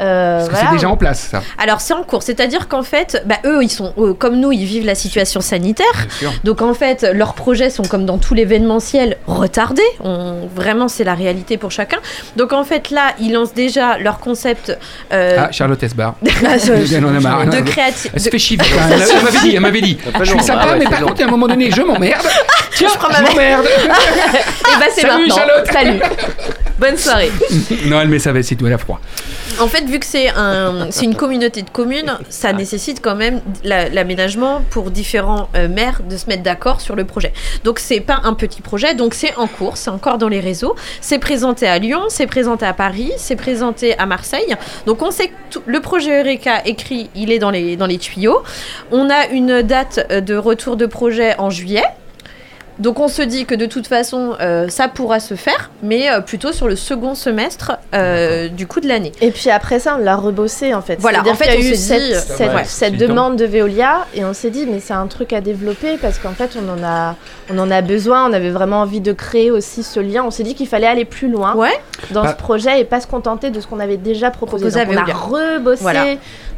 Euh, Parce que voilà. c'est déjà en place, ça. Alors c'est en cours, c'est-à-dire qu'en fait, bah, eux, ils sont euh, comme nous, ils vivent la situation sanitaire. Donc en fait, leurs projets sont comme dans tout l'événementiel retardés. On, vraiment, c'est la réalité pour chacun. Donc en fait, là, ils lancent déjà leur concept euh, Ah, Charlotte Esbar. de, Elle en a marre. de créatif. Elle se fait chier. Elle m'avait dit, elle m'avait dit. Je suis sympa, ouais, mais c'est par contre, à un moment donné, je m'emmerde. Tiens, prends ma je m'emmerde. Et bah, c'est Salut, maintenant. Charlotte. Salut. Bonne soirée. non, elle met sa veste et tout, elle a froid. En fait, vu que c'est un, c'est une communauté de communes, ça nécessite quand même la- l'aménagement pour différents euh, maires de se mettre d'accord sur le projet. Donc c'est pas un petit projet, donc c'est en cours, c'est encore dans les réseaux. C'est présenté à Lyon, c'est présenté à Paris, c'est présenté à Marseille. Donc on sait que tout- le projet Eureka écrit, il est dans les, dans les tuyaux. On a une date euh, de retour de projet en juillet. Donc on se dit que de toute façon, euh, ça pourra se faire, mais euh, plutôt sur le second semestre euh, du coup de l'année. Et puis après ça, on l'a rebossé en fait. Voilà, en fait, qu'il y a eu dit, cette, cette, ouais, cette c'est le demande de Veolia et on s'est dit mais c'est un truc à développer parce qu'en fait on en a on en a besoin. On avait vraiment envie de créer aussi ce lien. On s'est dit qu'il fallait aller plus loin Ouais. dans Bah- ce projet et pas se contenter de ce qu'on avait déjà proposé. Proposé à Donc, on a rebossé Voilà.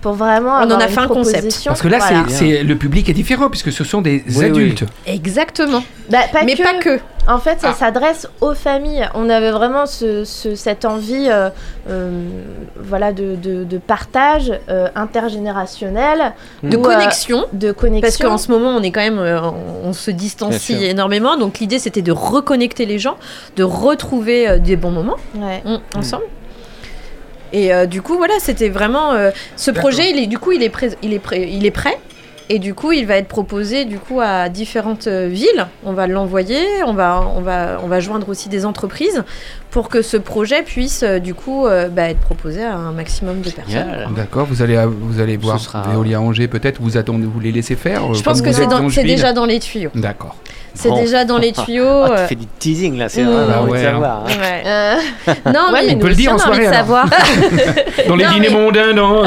Pour vraiment On en a une fait un concept. Parce que là, Voilà. c'est le public est différent, puisque ce sont des Oui, adultes. Exactement. Bah, pas mais que. pas que. En fait, ça Ah. s'adresse aux familles. On avait vraiment ce, ce- cette envie euh, euh, voilà, de, de- de partage euh, intergénérationnel, De euh, connexion. de connexion. Parce qu'en ce moment, on est quand même, euh, on se distancie énormément. Donc l'idée, c'était de reconnecter les gens, de retrouver euh, des bons moments Ouais. mm, ensemble. Et euh, du coup, voilà, c'était vraiment euh, ce projet. Il est du coup, il est prêt, il est prêt, il est prêt. Et du coup, il va être proposé du coup à différentes euh, villes. On va l'envoyer. On va, on va, on va joindre aussi des entreprises pour que ce projet puisse euh, du coup euh, bah, être proposé à un maximum de personnes. D'accord, vous allez, vous allez voir sera- Veolia Angers peut-être, vous attendez, vous les laissez faire Je euh, pense comme que c'est déjà dans les tuyaux. D'accord. C'est Bon. déjà dans les tuyaux. Ah, tu fais du teasing là, c'est Mmh. Bah ouais, savoir, hein. ouais. Euh, Non, ouais, mais On peut le dire aussi, en soirée, alors. savoir. Dans les Non, dîners mais- mondains, non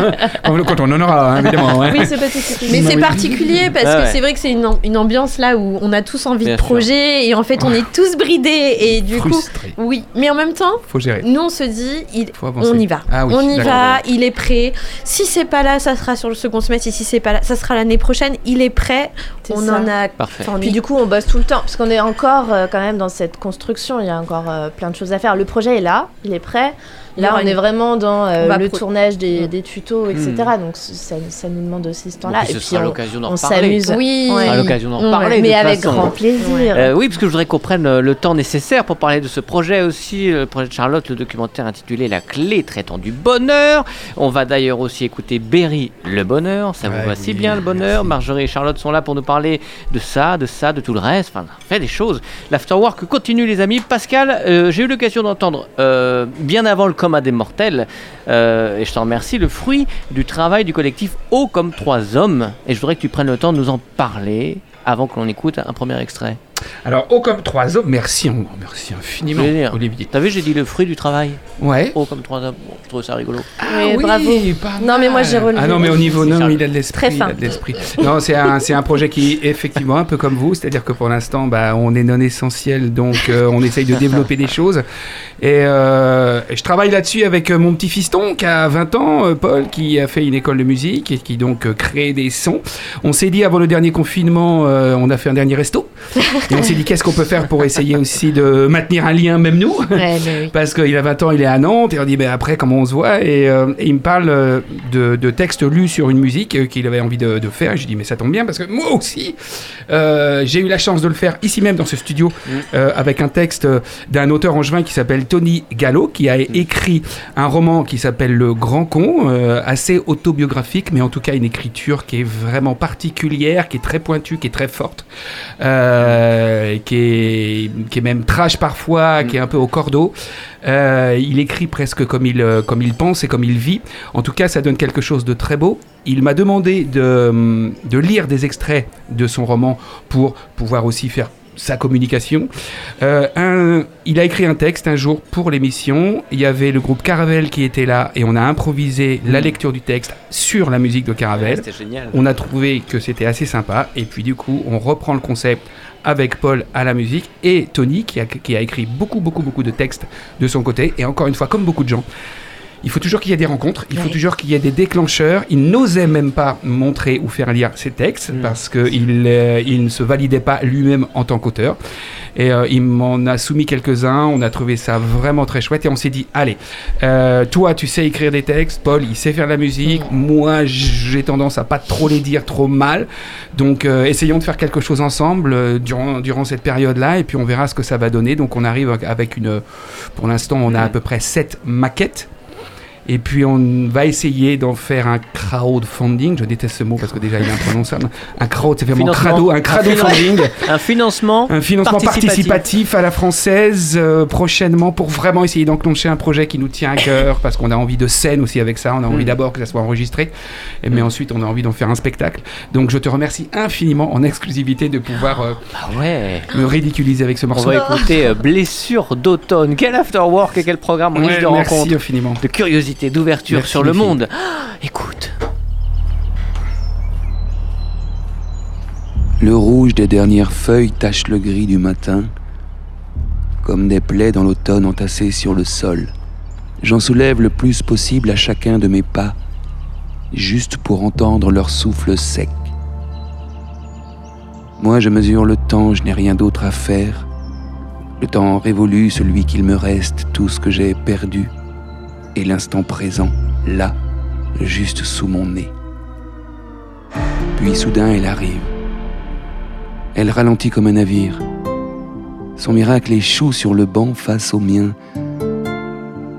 quand, quand on en aura, hein, évidemment. hein. oui, c'est pas tout Mais c'est particulier parce Ah que c'est vrai que c'est une, am- une ambiance là où on a tous envie Bien de sûr. projet et en fait on est tous bridés et du Frustré. coup oui mais en même temps Faut gérer. nous on se dit il, Faut avancer. on y va Ah oui, on y va il est prêt si c'est pas là ça sera sur le second semestre et si c'est pas là ça sera l'année prochaine il est prêt on ça. en a Parfait. enfin, Puis du coup, on bosse tout le temps, parce qu'on est encore euh, quand même dans cette construction. Il y a encore euh, plein de choses à faire. Le projet est là, il est prêt. Là, on une- est vraiment dans euh, On va le pro- tournage des, Mm. des tutos, etc. Mm. Donc ça, ça nous demande aussi ce temps-là. Et ce puis sera on, l'occasion d'en on s'amuse. Oui. Ce sera l'occasion d'en reparler. de mais avec façon. grand plaisir. Euh, oui, parce que je voudrais qu'on prenne euh, le temps nécessaire pour parler de ce projet aussi, le projet de Charlotte, le documentaire intitulé La clé traitant du bonheur. On va d'ailleurs aussi écouter Berry, le bonheur. Ça vous Ouais, va si oui, bien le bonheur? merci. Marjorie et Charlotte sont là pour nous parler de ça, de ça, de tout le reste. Enfin, on fait des choses. L'afterwork continue, les amis. Pascal, euh, j'ai eu l'occasion d'entendre euh, bien avant le coma des mortels, euh, et je t'en remercie, le fruit du travail du collectif Haut comme trois hommes. Et je voudrais que tu prennes le temps de nous en parler avant que l'on écoute un premier extrait. Alors, haut comme trois hommes, merci, merci infiniment. Olivier. T'as vu, j'ai dit le fruit du travail. Ouais. Oh, comme trois hommes. Je trouve ça rigolo. Oui, bravo. pas Non, mais moi, j'ai relevé. Ah non, mais au niveau, mais il a de l'esprit. Très il a fin. de l'esprit. Non, c'est un, c'est un projet qui est effectivement un peu comme vous, c'est-à-dire que pour l'instant, bah, on est non essentiel, donc euh, on essaye de développer des choses. Et, euh, je travaille là-dessus avec euh, mon petit fiston qui a 20 ans, Paul, qui a fait une école de musique et qui donc crée des sons. On s'est dit avant le dernier confinement, euh, on a fait un dernier resto. Et on s'est dit qu'est-ce qu'on peut faire pour essayer aussi de maintenir un lien, même nous? Ouais, mais oui. Parce qu'il a 20 ans, il est à Nantes, et on dit ben après comment on se voit, et, euh, et il me parle euh, de, de textes lus sur une musique euh, qu'il avait envie de, de faire. Et je lui dis mais ça tombe bien parce que moi aussi, euh, j'ai eu la chance de le faire ici même dans ce studio euh, avec un texte d'un auteur angevin qui s'appelle Tony Gallo, qui a écrit un roman qui s'appelle Le Grand Con, euh, assez autobiographique, mais en tout cas une écriture qui est vraiment particulière, qui est très pointue, qui est très forte, euh, qui, est, qui est même trash parfois, qui est un peu au cordeau. Euh, il écrit presque comme il, euh, comme il pense et comme il vit. En tout cas, ça donne quelque chose de très beau. Il m'a demandé de, de lire des extraits de son roman pour pouvoir aussi faire sa communication. Euh, un- il a écrit un texte un jour pour l'émission. Il y avait le groupe Caravelle qui était là et on a improvisé la lecture du texte sur la musique de Caravelle. Génial. On a trouvé que c'était assez sympa et puis du coup on reprend le concept avec Paul à la musique et Tony qui a, écrit beaucoup beaucoup beaucoup de textes de son côté. Et encore une fois comme beaucoup de gens il faut toujours qu'il y ait des rencontres, il faut toujours qu'il y ait des déclencheurs. Il n'osait même pas montrer ou faire lire ses textes Mm. parce qu'il euh, il ne se validait pas lui-même en tant qu'auteur. Et euh, il m'en a soumis quelques-uns, on a trouvé ça vraiment très chouette et on s'est dit, allez, euh, toi tu sais écrire des textes, Paul il sait faire de la musique, moi j'ai tendance à pas trop les dire trop mal, donc euh, essayons de faire quelque chose ensemble euh, durant, durant cette période-là et puis on verra ce que ça va donner. Donc on arrive avec une, pour l'instant on a à peu près 7 maquettes. Et puis on va essayer d'en faire un crowdfunding. Je déteste ce mot parce que déjà il est imprononçable. Un crowd, c'est vraiment crado, un Un crowdfunding. Un financement. Un financement Participatif. participatif, à la française euh, prochainement pour vraiment essayer d'enclencher un projet qui nous tient à cœur parce qu'on a envie de scène aussi avec ça. On a envie Mm. d'abord que ça soit enregistré, et, mais ensuite on a envie d'en faire un spectacle. Donc je te remercie infiniment en exclusivité de pouvoir euh, Ah ouais. me ridiculiser avec ce On morceau. va écouter euh, Blessure d'automne. Quel afterwork et quel programme riche Ouais, de merci infiniment. de curiosité, d'ouverture Merci, sur le monde. Ah, écoute. Le rouge des dernières feuilles tache le gris du matin, comme des plaies dans l'automne entassées sur le sol. J'en soulève le plus possible à chacun de mes pas, juste pour entendre leur souffle sec. Moi, je mesure le temps, je n'ai rien d'autre à faire. Le temps révolu, celui qu'il me reste, tout ce que j'ai perdu, et l'instant présent, là, juste sous mon nez. Puis soudain, elle arrive. Elle ralentit comme un navire. Son miracle échoue sur le banc face au mien.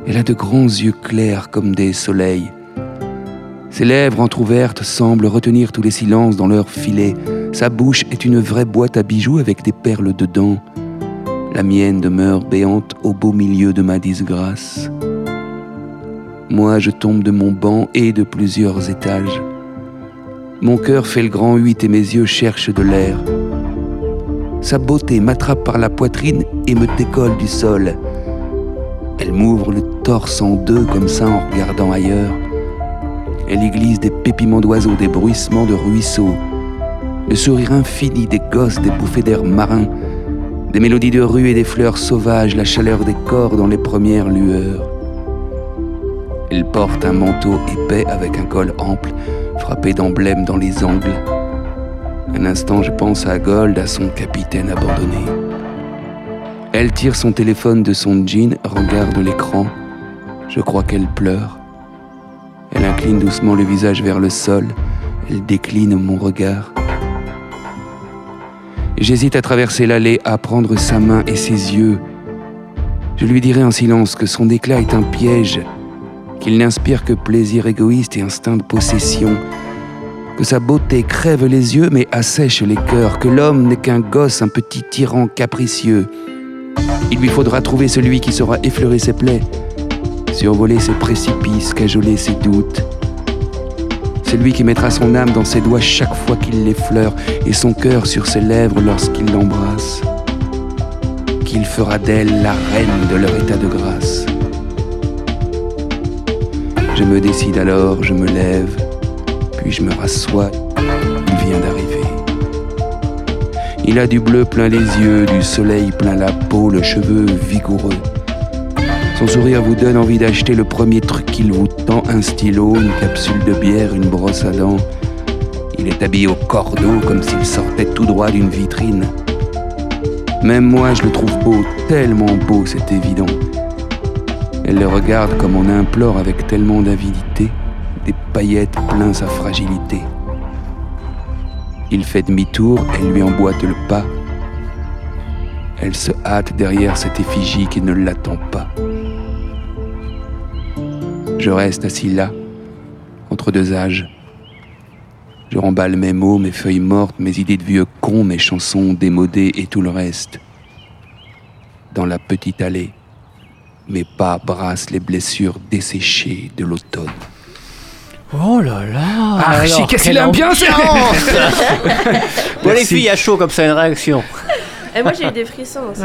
Elle a de grands yeux clairs comme des soleils. Ses lèvres entr'ouvertes semblent retenir tous les silences dans leur filet. Sa bouche est une vraie boîte à bijoux avec des perles dedans. La mienne demeure béante au beau milieu de ma disgrâce. Moi, je tombe de mon banc et de plusieurs étages. Mon cœur fait le grand huit et mes yeux cherchent de l'air. Sa beauté m'attrape par la poitrine et me décolle du sol. Elle m'ouvre le torse en deux comme ça en regardant ailleurs. Elle y glisse des pépiments d'oiseaux, des bruissements de ruisseaux, le sourire infini des gosses, des bouffées d'air marin, des mélodies de rue et des fleurs sauvages, la chaleur des corps dans les premières lueurs. Elle porte un manteau épais avec un col ample, frappé d'emblèmes dans les angles. Un instant, je pense à Gold, à son capitaine abandonné. Elle tire son téléphone de son jean, regarde l'écran. Je crois qu'elle pleure. Elle incline doucement le visage vers le sol. Elle décline mon regard. J'hésite à traverser l'allée, à prendre sa main et ses yeux. Je lui dirai en silence que son éclat est un piège, qu'il n'inspire que plaisir égoïste et instinct de possession, que sa beauté crève les yeux mais assèche les cœurs, que l'homme n'est qu'un gosse, un petit tyran capricieux. Il lui faudra trouver celui qui saura effleurer ses plaies, survoler ses précipices, cajoler ses doutes. Celui qui mettra son âme dans ses doigts chaque fois qu'il l'effleure et son cœur sur ses lèvres lorsqu'il l'embrasse. Qu'il fera d'elle la reine de leur état de grâce. Je me décide alors, je me lève, puis je me rassois. Il vient d'arriver. Il a du bleu plein les yeux, du soleil plein la peau, le cheveu vigoureux. Son sourire vous donne envie d'acheter le premier truc qu'il vous tend, un stylo, une capsule de bière, une brosse à dents. Il est habillé au cordeau comme s'il sortait tout droit d'une vitrine. Même moi, je le trouve beau, tellement beau, c'est évident. Elle le regarde comme on implore avec tellement d'avidité, des paillettes plein sa fragilité. Il fait demi-tour, elle lui emboîte le pas. Elle se hâte derrière cette effigie qui ne l'attend pas. Je reste assis là, entre deux âges. Je remballe mes mots, mes feuilles mortes, mes idées de vieux cons, mes chansons démodées et tout le reste. Dans la petite allée, mes pas brassent les blessures desséchées de l'automne. Oh là là Ah, alors, j'ai cassé quelle l'ambiance. ambiance Bon les filles, à chaud comme ça, une réaction. Et moi j'ai eu des frissons aussi.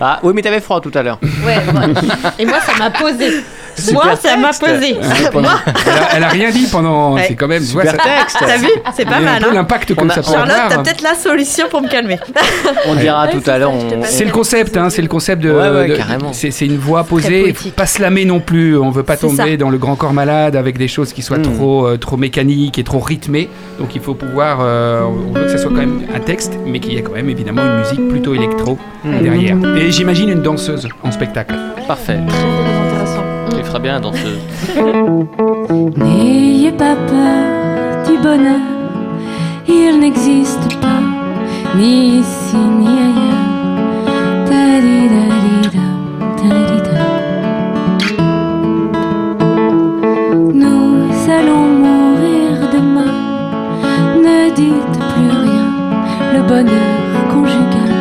Ah oui, mais t'avais froid tout à l'heure. Ouais, ouais. Et moi ça m'a posé. Super moi ça m'a posé. Pendant- Elle a, elle a rien dit pendant. Ouais. C'est quand même. tu vois, Super ça- texte. T'as vu C'est pas mal. peu Hein l'impact a- ça Charlotte, t'as peut-être la solution pour me calmer. On dira Ouais, tout à l'heure. on- C'est le concept, hein, c'est le concept de. Ouais, ouais, de- carrément. C'est une voix posée, il faut poétique. pas se lamer non plus. On veut pas tomber ça. dans le grand corps malade avec des choses qui soient Hmm. trop, euh, trop mécaniques et trop rythmées. Donc il faut pouvoir. euh, on veut que ça soit quand même un texte, mais qu'il y ait quand même évidemment une musique plutôt électro Hmm. derrière. Et j'imagine une danseuse en spectacle. Parfait. Bien dans. N'ayez pas peur du bonheur, il n'existe pas, ni ici ni ailleurs. Nous allons mourir demain, ne dites plus rien, le bonheur conjugal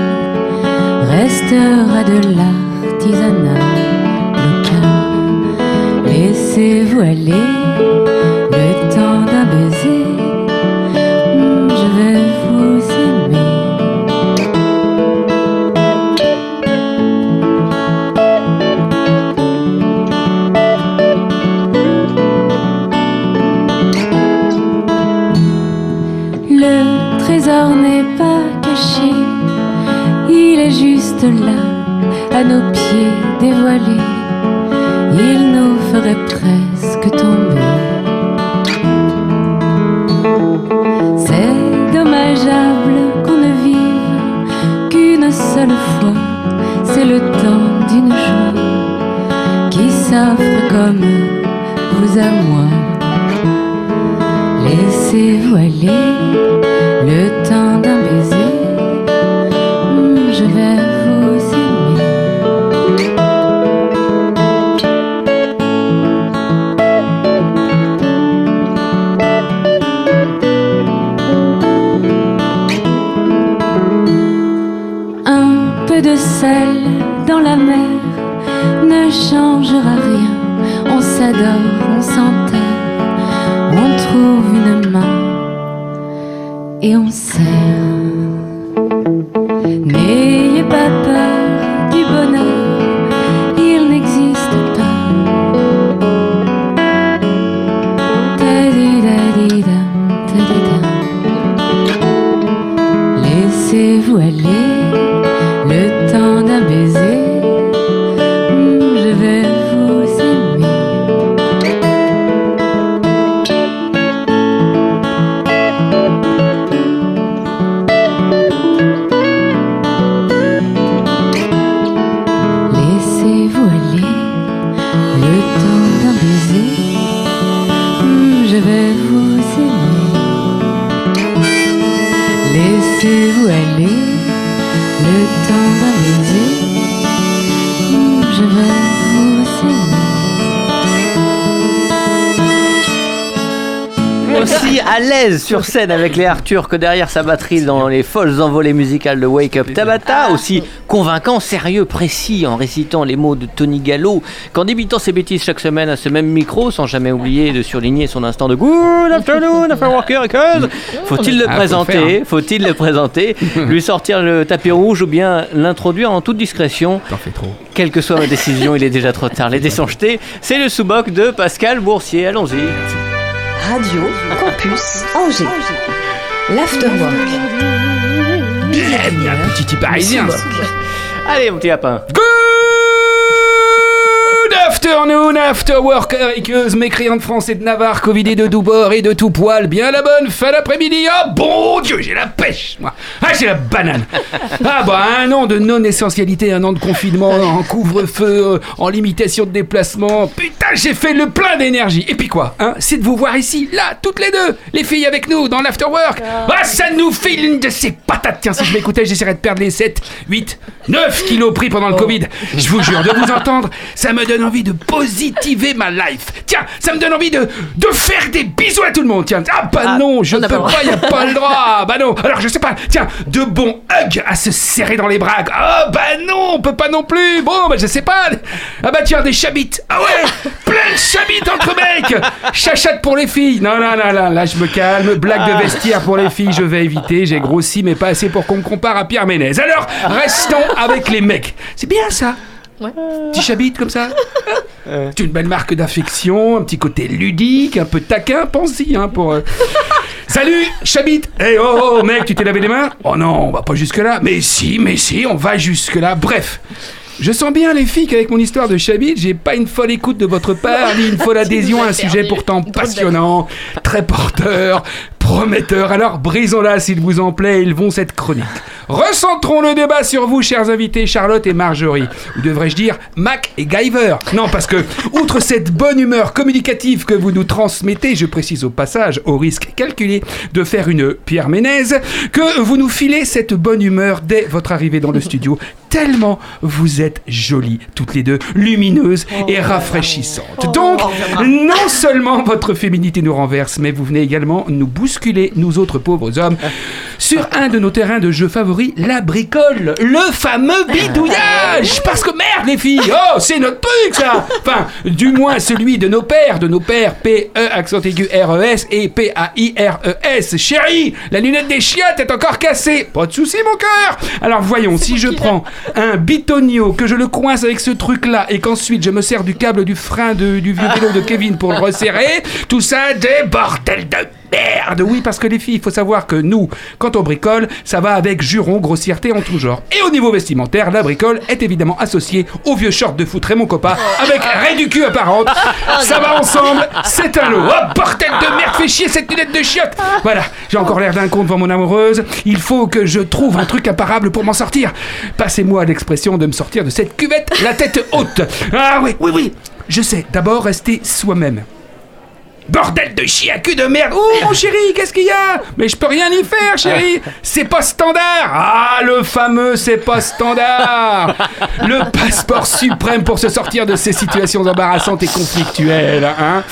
restera de l'artisanat Laissez-vous aller le temps d'un baiser. Hmm, Je vais vous aimer. Le trésor n'est pas caché, il est juste là, à nos pieds dévoilés ferait presque tomber. C'est dommageable qu'on ne vive qu'une seule fois, c'est le temps d'une joie qui s'offre comme vous à moi. Laissez-vous aller le temps la mer ne changera rien. On s'adore, on s'enterre, on trouve une main et on serre. Sur scène avec les Arthur que derrière sa batterie dans les folles envolées musicales de Wake Up Tabata. Aussi convaincant, sérieux, précis en récitant les mots de Tony Gallo qu'en débitant ses bêtises chaque semaine à ce même micro sans jamais oublier de surligner son instant de Good afternoon, after worker, cause. Faut-il le Ah, présenter Faut-il le présenter Lui sortir le tapis rouge ou bien l'introduire en toute discrétion T'en fais trop. Quelle que soit ma décision, il est déjà trop tard. Les dés sont jetés. C'est le sous-boc de Pascal Boursier. Allons-y. Radio Campus Angers. L'Afterwork. Bien, un petit type parisien. Allez, mon petit lapin. Good afternoon, after work, hariqueuse, mécréante français de Navarre, covidé de tout bord et de tout poil. Bien la bonne fin d'après-midi. Oh bon Dieu, j'ai la pêche, moi. Ah, j'ai la banane. Ah bah, un an de non-essentialité, un an de confinement, en couvre-feu, euh, en limitation de déplacement. Putain, j'ai fait le plein d'énergie. Et puis quoi, hein C'est de vous voir ici, là, toutes les deux, les filles avec nous, dans l'afterwork. Ah, ça nous file une de ces patates. Tiens, si je m'écoutais, j'essaierais de perdre les 7, 8, 9 kilos pris pendant le Covid. Je vous jure, de vous entendre, ça me donne envie de positiver ma life. Tiens, ça me donne envie de, de faire des bisous à tout le monde. Tiens, ah bah non, je ne peux pas le pas, y a pas le droit. Ah, Bah non, alors je sais pas. Tiens, de bons hugs à se serrer dans les bras. Ah bah non, on peut pas non plus. Bon, bah je sais pas. Ah bah tiens, des chabites. Ah ouais, plein de chabites entre mecs. Chachate pour les filles. Non, non, non, non, là je me calme. Blague de vestiaire pour les filles, je vais éviter. J'ai grossi, mais pas assez pour qu'on me compare à Pierre Ménez. Alors, restons avec les mecs. C'est bien ça. Ouais. Petit chabit comme ça. C'est une belle marque d'affection, un petit côté ludique, un peu taquin, pense-y, hein, pour. euh, Salut, Chabit Eh oh, oh, mec, tu t'es lavé les mains? Oh non, on va pas jusque-là. Mais si, mais si, on va jusque-là. Bref. Je sens bien, les filles, qu'avec mon histoire de Chabit, j'ai pas une folle écoute de votre part, ni une folle adhésion à un sujet pourtant passionnant, très porteur, prometteur. Alors, brisons-la s'il vous en plaît, ils vont cette chronique. Recentrons le débat sur vous, chers invités, Charlotte et Marjorie. Ou devrais-je dire Mac et Guyver Non, parce que, outre cette bonne humeur communicative que vous nous transmettez, je précise au passage, au risque calculé de faire une Pierre Ménez, que vous nous filez cette bonne humeur dès votre arrivée dans le studio, tellement vous êtes jolies, toutes les deux, lumineuses et rafraîchissantes. Donc, non seulement votre féminité nous renverse, mais vous venez également nous bousculer, nous autres pauvres hommes, sur un de nos terrains de jeu favoris, la bricole, le fameux bidouillage. Parce que merde, les filles, oh, c'est notre truc, ça. Enfin, du moins celui de nos pères, de nos pères, P-E accent aigu R-E-S et P-A-I-R-E-S. Chérie, la lunette des chiottes est encore cassée. Pas de souci, mon cœur. Alors voyons, si je prends un bitonio, que je le coince avec ce truc-là et qu'ensuite je me sers du câble du frein de- du vieux vélo de Kevin pour le resserrer, tout ça des bordels de merde Oui, parce que les filles, il faut savoir que nous, quand on bricole, ça va avec juron, grossièreté en tout genre. Et au niveau vestimentaire, la bricole est évidemment associée au vieux short de foot Raymond Coppa avec raie du cul apparente. Ça va ensemble, c'est un lot. Oh, bordel de merde, fait chier cette lunette de chiotte Voilà, j'ai encore l'air d'un con devant mon amoureuse. Il faut que je trouve un truc imparable pour m'en sortir. Passez-moi l'expression de me sortir de cette cuvette, la tête haute. Ah oui, oui, oui. Je sais, d'abord rester soi-même. Bordel de chien cul de merde. Oh mon chéri, qu'est-ce qu'il y a? Mais je peux rien y faire chéri. C'est pas standard. Ah le fameux c'est pas standard. Le passeport suprême pour se sortir de ces situations embarrassantes et conflictuelles hein.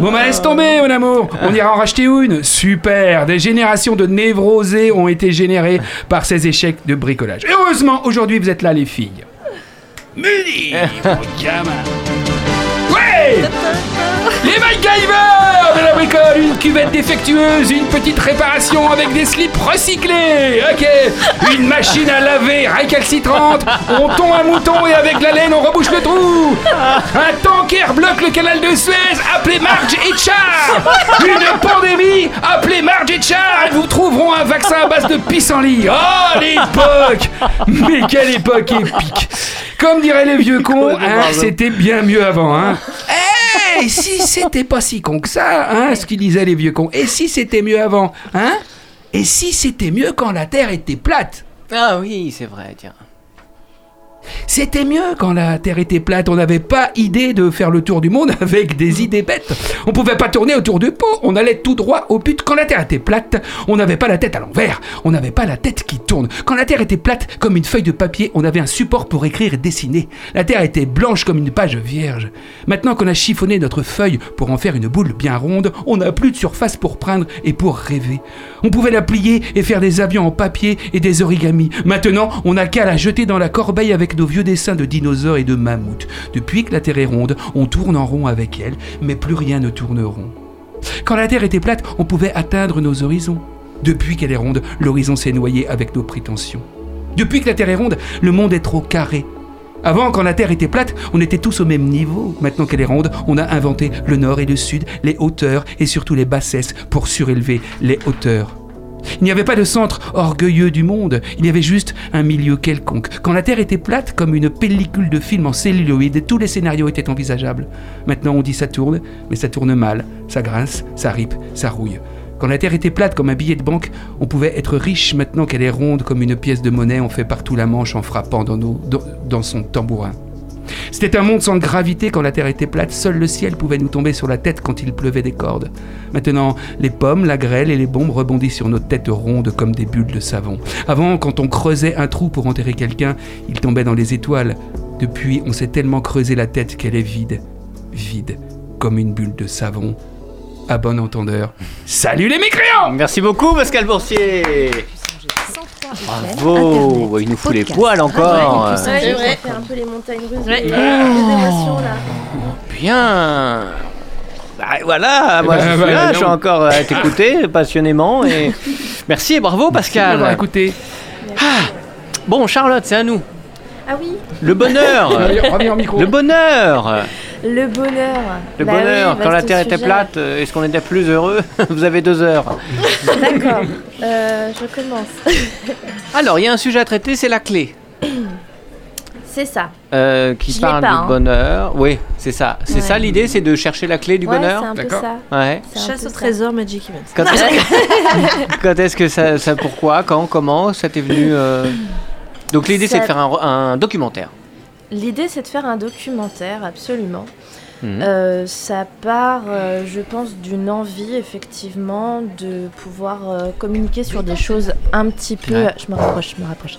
Bon bah laisse tomber mon amour. On ira en racheter une. Super. Des générations de névrosés ont été générées par ces échecs de bricolage. Et heureusement aujourd'hui vous êtes là les filles. Muni mon gamin. Ouais les MacGyver de la bricole, une cuvette défectueuse, une petite réparation avec des slips recyclés, ok, une machine à laver récalcitrante, on tond un mouton et avec la laine on rebouche le trou, un tanker bloque le canal de Suez, appelez Marge et Char, une pandémie, appelez Marge et Char, elles vous trouveront un vaccin à base de pissenlit, oh l'époque, mais quelle époque épique, comme diraient les vieux cons, hein, c'était bien mieux avant, hein. Si c'était pas si con que ça, hein, ce qu'ils disaient les vieux cons. Et si c'était mieux avant, hein? Et si c'était mieux quand la Terre était plate? Ah oui, c'est vrai, tiens. C'était mieux quand la Terre était plate. On n'avait pas idée de faire le tour du monde avec des idées bêtes. On pouvait pas tourner autour du pot. On allait tout droit au but. Quand la Terre était plate, on n'avait pas la tête à l'envers. On n'avait pas la tête qui tourne. Quand la Terre était plate comme une feuille de papier, on avait un support pour écrire et dessiner. La Terre était blanche comme une page vierge. Maintenant qu'on a chiffonné notre feuille pour en faire une boule bien ronde, on n'a plus de surface pour peindre et pour rêver. On pouvait la plier et faire des avions en papier et des origamis. Maintenant, on n'a qu'à la jeter dans la corbeille avec nos vieux dessins de dinosaures et de mammouths. Depuis que la Terre est ronde, on tourne en rond avec elle, mais plus rien ne tourne rond. Quand la Terre était plate, on pouvait atteindre nos horizons. Depuis qu'elle est ronde, l'horizon s'est noyé avec nos prétentions. Depuis que la Terre est ronde, le monde est trop carré. Avant, quand la Terre était plate, on était tous au même niveau. Maintenant qu'elle est ronde, on a inventé le nord et le sud, les hauteurs et surtout les bassesses pour surélever les hauteurs. Il n'y avait pas de centre orgueilleux du monde, il y avait juste un milieu quelconque. Quand la Terre était plate, comme une pellicule de film en celluloïd, tous les scénarios étaient envisageables. Maintenant on dit ça tourne, mais ça tourne mal, ça grince, ça ripe, ça rouille. Quand la Terre était plate comme un billet de banque, on pouvait être riche. Maintenant qu'elle est ronde comme une pièce de monnaie, on fait partout la manche en frappant dans son tambourin. C'était un monde sans gravité quand la terre était plate, seul le ciel pouvait nous tomber sur la tête quand il pleuvait des cordes. Maintenant, les pommes, la grêle et les bombes rebondissent sur nos têtes rondes comme des bulles de savon. Avant, quand on creusait un trou pour enterrer quelqu'un, il tombait dans les étoiles. Depuis, on s'est tellement creusé la tête qu'elle est vide, vide, comme une bulle de savon. À bon entendeur, salut les mécréants Merci beaucoup, Pascal Boursier. 103 FM, Bravo. Internet, Il nous fout les podcast, poils encore. Campus Ouais, Angers. c'est vrai. faire un peu les montagnes russes. Ouais. des- des émotions là. Bien. Bah, voilà, moi bah, je suis bah, là, non. je suis encore à t'écouter passionnément et merci et bravo Pascal. écouté. Bon Charlotte, c'est à nous. Ah oui, Le bonheur. Le bonheur. le bonheur. Le Bah bonheur. oui, Quand la vaste terre était sujet. plate, euh, est-ce qu'on était plus heureux Vous avez deux heures. D'accord. Euh, je commence. Alors, il y a un sujet à traiter, c'est la clé. C'est ça. euh, qui Je parle pas, du hein. bonheur. Oui, c'est ça. C'est Ouais. ça l'idée, c'est de chercher la clé du ouais, c'est bonheur. un peu D'accord. ça. Ouais. Chasse au trésor Magic Event. Quand est-ce que, quand est-ce que ça, ça- pourquoi, quand, comment, ça t'est venu euh Donc l'idée c'est de faire un, un documentaire. L'idée, c'est de faire un documentaire, absolument. Mhm. Euh, ça part, euh, je pense, d'une envie, effectivement, de pouvoir euh, communiquer sur des choses un petit peu. Ouais. Je me rapproche, je me rapproche.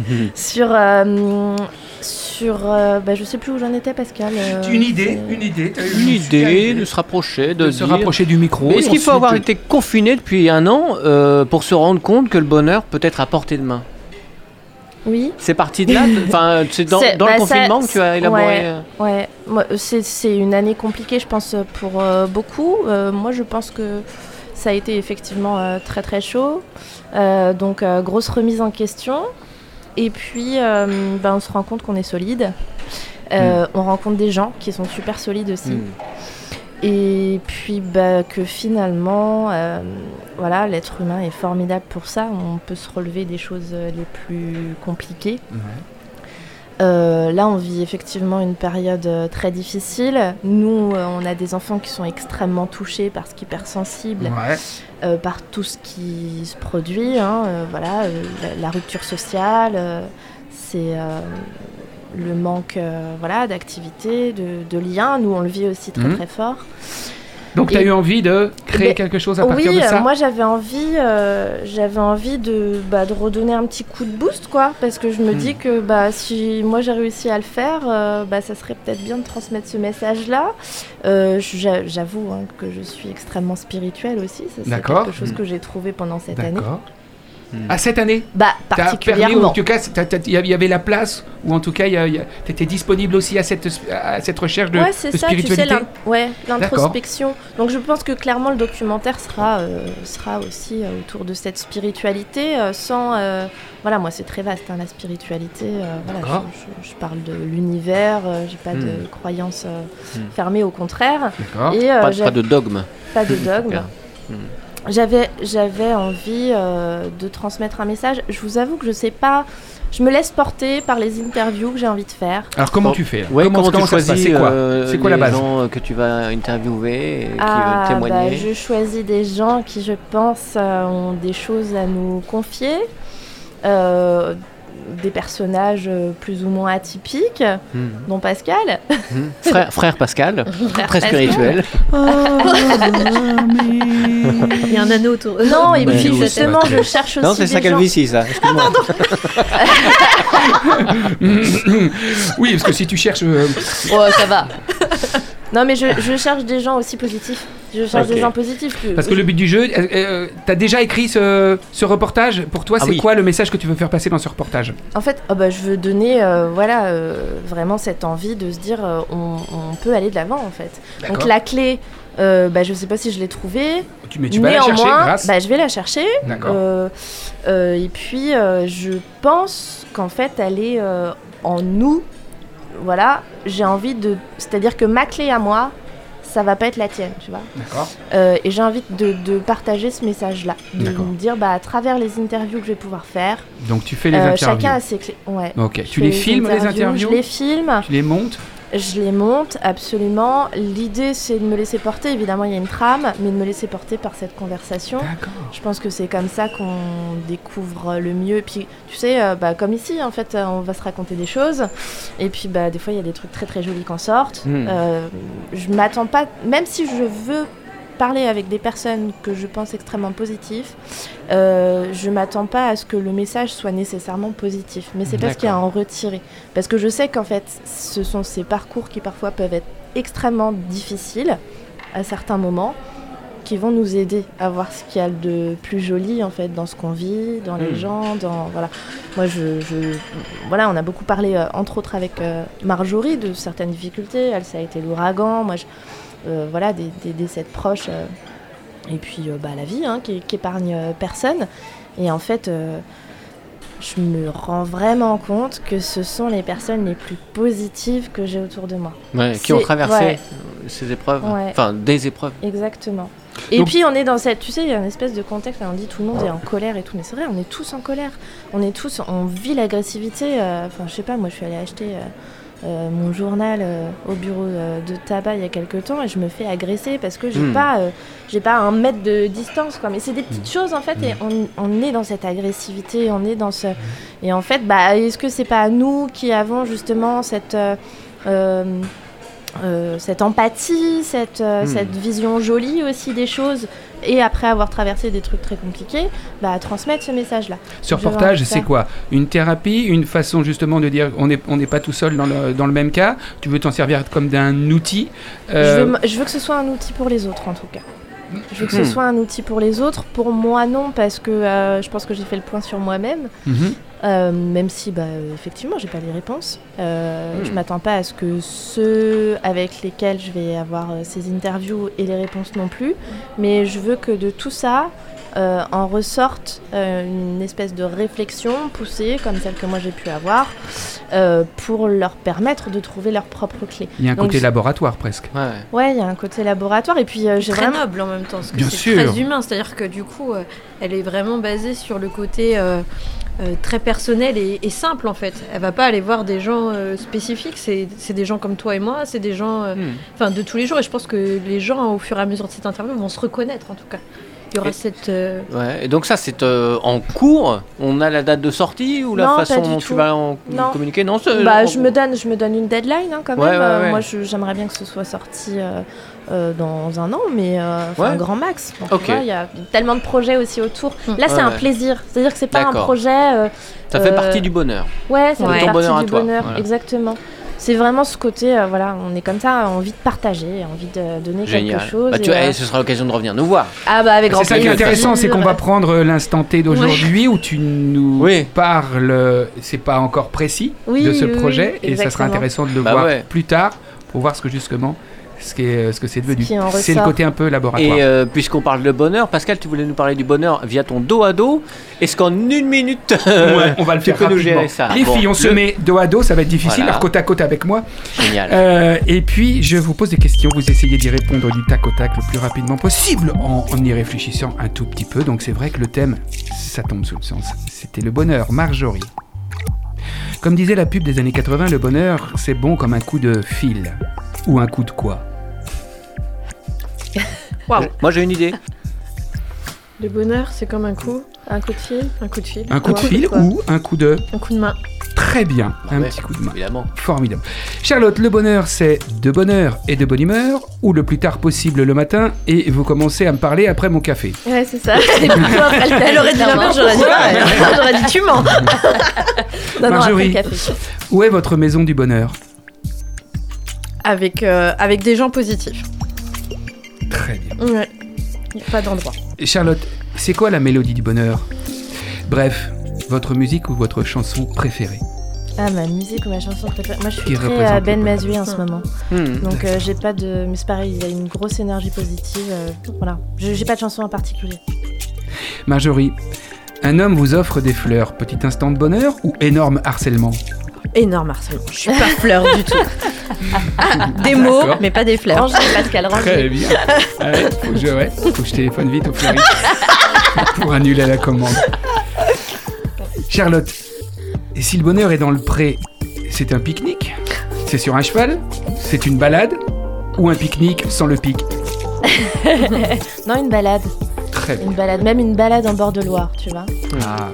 sur. euh, sur euh, bah, je sais plus où j'en étais, Pascal. euh, Une idée, une idée. Une super idée de se rapprocher, de, de se dire- rapprocher du micro. Est-ce qu'il faut avoir été confiné depuis un an euh, pour se rendre compte que le bonheur peut être à portée de main? Oui. C'est parti de là Enfin, c'est dans, bah, le ça- confinement que tu as élaboré. ouais. euh, Ouais, c'est, c'est une année compliquée, je pense, pour euh, beaucoup. Euh, moi, je pense que ça a été effectivement euh, très très chaud. Donc, grosse remise en question. Et puis, ben, on se rend compte qu'on est solide. Euh, On rencontre des gens qui sont super solides aussi. hmm. Et puis bah, que finalement, euh, voilà, l'être humain est formidable pour ça. On peut se relever des choses euh, les plus compliquées. Euh, là, on vit effectivement une période très difficile. Nous, euh, on a des enfants qui sont extrêmement touchés parce qu'hypersensibles Ouais. euh, par tout ce qui se produit. hein, voilà, la, la rupture sociale, c'est le manque euh, voilà, d'activité, de, de liens. Nous, on le vit aussi très Mhm. très fort. Donc tu as eu envie de créer Mais- quelque chose à partir oui, de ça euh, moi j'avais envie, euh, j'avais envie de, bah, de redonner un petit coup de boost, quoi, parce que je me Hmm. dis que bah, si moi j'ai réussi à le faire, euh, bah, ça serait peut-être bien de transmettre ce message-là. Euh, j'a- J'avoue hein, que je suis extrêmement spirituelle aussi, c'est quelque chose que j'ai trouvé pendant cette année. Hmm. À cette année Bah, T'as permis, ou particulièrement. en tout cas, il y avait- la place, ou en tout cas, tu étais disponible aussi à cette, à cette recherche de, ouais, c'est de ça, tu sais, spiritualité l'in- ouais, l'introspection. Donc je pense que clairement le documentaire sera, euh, sera aussi euh, autour de cette spiritualité, euh, sans... euh, voilà, moi c'est très vaste, hein, la spiritualité. euh, voilà, je, je- je parle de l'univers, euh, j'ai pas de Hmm. croyances euh, Hmm. fermées, au contraire. D'accord. Et euh, Pas, pas de dogme. pas de dogme. J'avais, j'avais envie euh, de transmettre un message. Je vous avoue que je sais pas... Je me laisse porter par les interviews que j'ai envie de faire. Alors comment Bon. tu fais Ouais, comment, comment, comment tu choisis C'est quoi? euh, C'est quoi la les base? gens euh, que tu vas interviewer et qui Ah, veulent témoigner? bah, je choisis des gens qui, je pense, euh, ont des choses à nous confier. Euh, des personnages euh, plus ou moins atypiques, Hmm. dont Pascal. Hmm. Frère, frère Pascal, Frère très Pascal. spirituel. Il y a un anneau autour. Non, et puis justement, je cherche aussi Non, c'est des ça ça. Excuse-moi. oui, parce que si tu cherches. euh, Ouais, ça va. non, mais je, je cherche des gens aussi positifs. Je cherche des gens positifs. que- Parce que le but du jeu, euh, euh, t'as déjà écrit ce, ce reportage. Pour toi, Ah c'est oui. quoi le message que tu veux faire passer dans ce reportage En fait, oh bah, je veux donner euh, voilà, euh, vraiment cette envie de se dire euh, on, on peut aller de l'avant en fait. Donc la clé, euh, bah, je sais pas si je l'ai trouvée. Tu, mais tu vas la chercher Néanmoins, grâce. bah, je vais la chercher. D'accord. Euh, euh, et puis, euh, je pense qu'en fait, elle est euh, en nous. Voilà, j'ai envie de. C'est-à-dire que ma clé à moi, ça va pas être la tienne, tu vois. D'accord. Euh, et j'ai envie de, de partager ce message-là. De me dire, bah, à travers les interviews que je vais pouvoir faire, Donc tu fais les euh, interviews. chacun a ses clés. Ouais. Ok. Tu les filmes les interviews Je les filme, Tu les montes je les monte, absolument. L'idée, c'est de me laisser porter. Évidemment, il y a une trame, mais de me laisser porter par cette conversation. Je pense que c'est comme ça qu'on découvre le mieux. Et puis, tu sais, euh, bah, comme ici, en fait, euh, on va se raconter des choses. Et puis, bah, des fois, il y a des trucs très très jolis qui en sortent. Hmm. Euh, je m'attends pas, même si je veux parler avec des personnes que je pense extrêmement positives, euh, je m'attends pas à ce que le message soit nécessairement positif. Mais c'est parce qu'il y a à en retirer. Parce que je sais qu'en fait, ce sont ces parcours qui parfois peuvent être extrêmement difficiles à certains moments qui vont nous aider à voir ce qu'il y a de plus joli en fait dans ce qu'on vit, dans les Mm. gens, dans voilà. Moi je, je- voilà, on a beaucoup parlé euh, entre autres avec euh, Marjorie de certaines difficultés, elle ça a été l'ouragan, moi je, voilà des, des décès de proches euh, et puis euh, bah, la vie hein, qui, qui épargne euh, personne et en fait euh, je me rends vraiment compte que ce sont les personnes les plus positives que j'ai autour de moi. Ouais, qui ont traversé ouais. euh, ces épreuves. Ouais. Enfin, des épreuves. Exactement. Et Donc- puis on est dans cette, tu sais, il y a une espèce de contexte on dit tout le monde est en colère et tout, mais c'est vrai, on est tous en colère. On est tous, on vit l'agressivité. euh, Enfin, je sais pas, moi je suis allée acheter euh, euh, mon journal euh, au bureau euh, de tabac il y a quelques temps et je me fais agresser parce que j'ai Hmm. pas, j'ai pas un mètre de distance, quoi. Mais c'est des petites choses en fait, et on, on est dans cette agressivité, on est dans ce, et en fait, bah, est-ce que c'est pas nous qui avons justement cette euh, cette empathie, cette, euh, Hmm. cette vision jolie aussi des choses, et après avoir traversé des trucs très compliqués, bah, transmettre ce message-là. Ce reportage, c'est quoi? Une thérapie Une façon justement de dire on n'est on pas tout seul dans le, dans le même cas? Tu veux t'en servir comme d'un outil? Je, Euh, veux, je veux que ce soit un outil pour les autres, en tout cas. Je veux que ce Hmm. soit un outil pour les autres. Pour moi, non, parce que euh, je pense que j'ai fait le point sur moi-même. mhm. Euh, même si, bah, effectivement, j'ai pas les réponses. Euh, Hmm. Je m'attends pas à ce que ceux avec lesquels je vais avoir euh, ces interviews aient les réponses non plus. Mais je veux que de tout ça euh, en ressorte euh, une espèce de réflexion poussée, comme celle que moi j'ai pu avoir, euh, pour leur permettre de trouver leur propre clé. Il y a un Donc, côté laboratoire presque. Ouais. Ouais, il y a un côté laboratoire. Et puis, euh, j'ai très vraiment. noble en même temps, parce que c'est très humain. C'est-à-dire que du coup, euh, elle est vraiment basée sur le côté euh, euh, très personnel et, et simple en fait. Elle va pas aller voir des gens euh, spécifiques. C'est des gens comme toi et moi. C'est des gens, euh, Hmm. enfin, de tous les jours. Et je pense que les gens, au fur et à mesure de cette interview, vont se reconnaître en tout cas. Il y aura Et- cette. euh, Ouais, et donc ça c'est euh, en cours? On a la date de sortie ou la Non, façon dont tout. tu vas en Non. communiquer? Non, Bah, je me donne, je me donne une deadline hein, quand Ouais, même. ouais, Euh, ouais. Moi, j'aimerais bien que ce soit sorti euh, euh, dans un an, mais euh, Ouais. un grand max. Il y a tellement de projets aussi autour. Mm. Là, c'est Ouais, un ouais. plaisir. C'est-à-dire que c'est pas un projet. euh, Ça fait partie du bonheur. Ouais, ça fait partie du bonheur. voilà. Exactement. C'est vraiment ce côté, euh, voilà, on est comme ça, envie de partager, envie de donner Génial. quelque chose. Bah, tu et, vois, euh, et ce sera l'occasion de revenir nous voir. Ah bah avec grand C'est ça qui est intéressant, c'est qu'on va prendre l'instant T d'aujourd'hui où tu nous Oui. parles, c'est pas encore précis Oui, de ce oui, oui, projet et ça sera intéressant de le Bah voir ouais. plus tard pour voir ce que justement ce qu'est ce que c'est devenu. C'est le côté un peu laboratoire. Et euh, puisqu'on parle de bonheur, Pascal, tu voulais nous parler du bonheur via ton dos à dos. Est-ce qu'en une minute, Ouais, on va le faire nous rapidement. gérer ça Les Bon, filles, on se met dos à dos, ça va être difficile, Voilà. alors côte à côte avec moi. Génial. Euh, et puis, je vous pose des questions, vous essayez d'y répondre du tac au tac le plus rapidement possible en, en y réfléchissant un tout petit peu. Donc c'est vrai que le thème, ça tombe sous le sens. C'était le bonheur, Marjorie. Comme disait la pub des années 80, le bonheur, c'est bon comme un coup de fil. Ou un coup de quoi Moi j'ai une idée. Le bonheur, c'est comme un coup, Un coup de fil un coup de fil. Un coup de fil ou un coup de... Un coup de main. Très bien, un Ouais, petit coup de main. Évidemment. Formidable. Charlotte, le bonheur, c'est de bonheur et de bonne humeur, ou le plus tard possible le matin, et vous commencez à me parler après mon café. Ouais, c'est ça. C'est plutôt après le Elle aurait dit l'inverse, j'aurais dit. J'aurais dit tu mens. Non, non, après Marjorie. le café. Où est votre maison du bonheur? Avec, euh, avec des gens positifs. Très bien. Ouais. A Pas d'endroit. Charlotte, c'est quoi la mélodie du bonheur? Bref, votre musique ou votre chanson préférée? Ah, ma musique ou ma chanson préférée Moi, je suis très euh, Ben. Mazoué en ce moment. Hmm. Donc, euh, j'ai pas de. Mais c'est pareil, il y a une grosse énergie positive. euh, Voilà. Je- J'ai pas de chanson en particulier. Marjorie, un homme vous offre des fleurs, petit instant de bonheur ou énorme harcèlement? Énorme harcèlement. Je suis pas fleur du tout. des mots, mais pas des fleurs. Rangez, Pascal, Très rangez. bien. Allez, faut que je, ouais, faut que je téléphone vite au fleuriste pour annuler la commande. Charlotte, et si le bonheur est dans le pré, c'est un pique-nique? C'est sur un cheval? C'est une balade? Ou un pique-nique sans le pic? Non, une balade. Très bien. Une balade. Même une balade en bord de Loire, tu vois. Ah.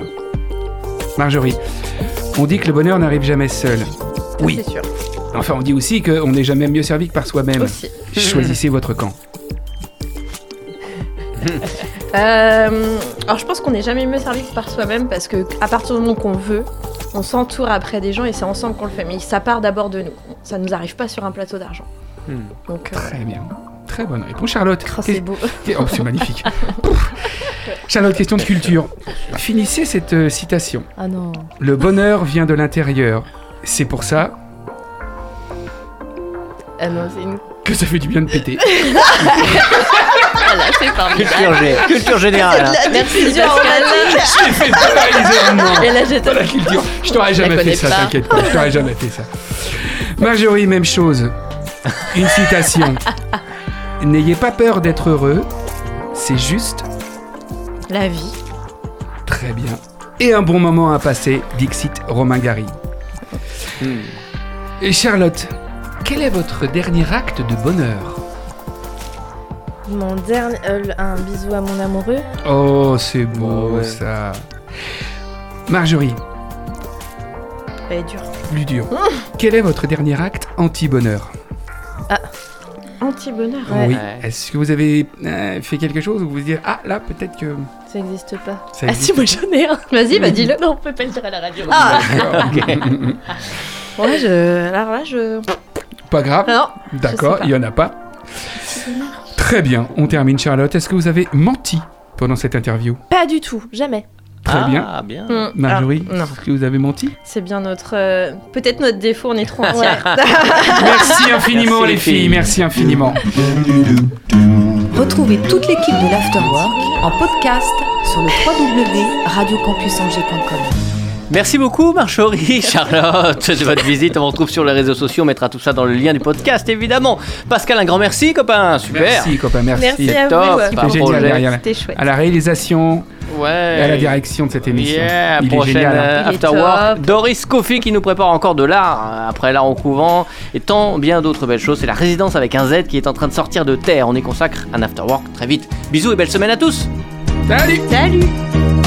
Marjorie, on dit que le bonheur n'arrive jamais seul. Oui, C'est sûr. enfin on dit aussi qu'on n'est jamais mieux servi que par soi-même. Choisissez votre camp. Euh, alors je pense qu'on n'est jamais mieux servi que par soi-même parce que à partir du moment qu'on veut, on s'entoure après des gens et c'est ensemble qu'on le fait. Mais ça part d'abord de nous. Ça nous arrive pas sur un plateau d'argent. Hmm. Donc euh, Très bien. Très bonne réponse. Charlotte, oh, c'est beau. Oh, c'est magnifique. Charlotte, question de culture. Finissez cette euh, citation. Ah non. Le bonheur vient de l'intérieur. C'est pour ça Ah non, c'est une. que ça fait du bien de péter. Voilà, c'est formidable. Culture, gé- culture générale. hein. Merci, Pascal. J'ai fait paralysé Et là, j'ai la culture. Je t'aurais jamais connais fait ça, pas. t'inquiète pas. Je t'aurais jamais fait ça. Marjorie, même chose. Une citation. N'ayez pas peur d'être heureux. C'est juste La vie. très bien. Et un bon moment à passer. Dixit Romain Gary. Hmm. Et Charlotte, quel est votre dernier acte de bonheur? Mon dernier. euh, un bisou à mon amoureux. Oh, c'est beau Oh, ouais. ça. Marjorie, Elle est dure. plus dur. Quel est votre dernier acte anti-bonheur? Anti-bonheur. Ouais. Oui. Ouais. Est-ce que vous avez euh, fait quelque chose où vous vous dites Ah, là, peut-être que Ça n'existe pas. ça Ah existe si, moi j'en ai un. Vas-y, bah dis-le. Non, on peut pas le dire à la radio. Ah D'accord. Ouais, je. Alors là, je. Pas grave. Non. D'accord, il y en a pas. Très bien, on termine Charlotte. Est-ce que vous avez menti pendant cette interview? Pas du tout, jamais. Très ah, bien. bien. Hmm, Marjorie, non. est-ce que vous avez menti C'est bien notre. euh, Peut-être notre défaut, on est trop entière. Merci infiniment Merci, les les filles. filles, merci infiniment. Retrouvez toute l'équipe de l'Afterwork en podcast sur le www.radiocampusangers.com. Merci beaucoup Marjorie, Charlotte de votre visite. On vous retrouve sur les réseaux sociaux. On mettra tout ça dans le lien du podcast évidemment. Pascal, un grand merci copain. Super. Merci copain, merci. Merci à Top. vous. Projet. chouette. À la réalisation Ouais. à la direction de cette émission. Yeah, Il est génial. hein. euh, est Work. Doris Coffey qui nous prépare encore de l'art euh, après l'art au couvent et tant bien d'autres belles choses. C'est la résidence avec un Z qui est en train de sortir de terre. On y consacre un After Work très vite. Bisous et belle semaine à tous. Salut Salut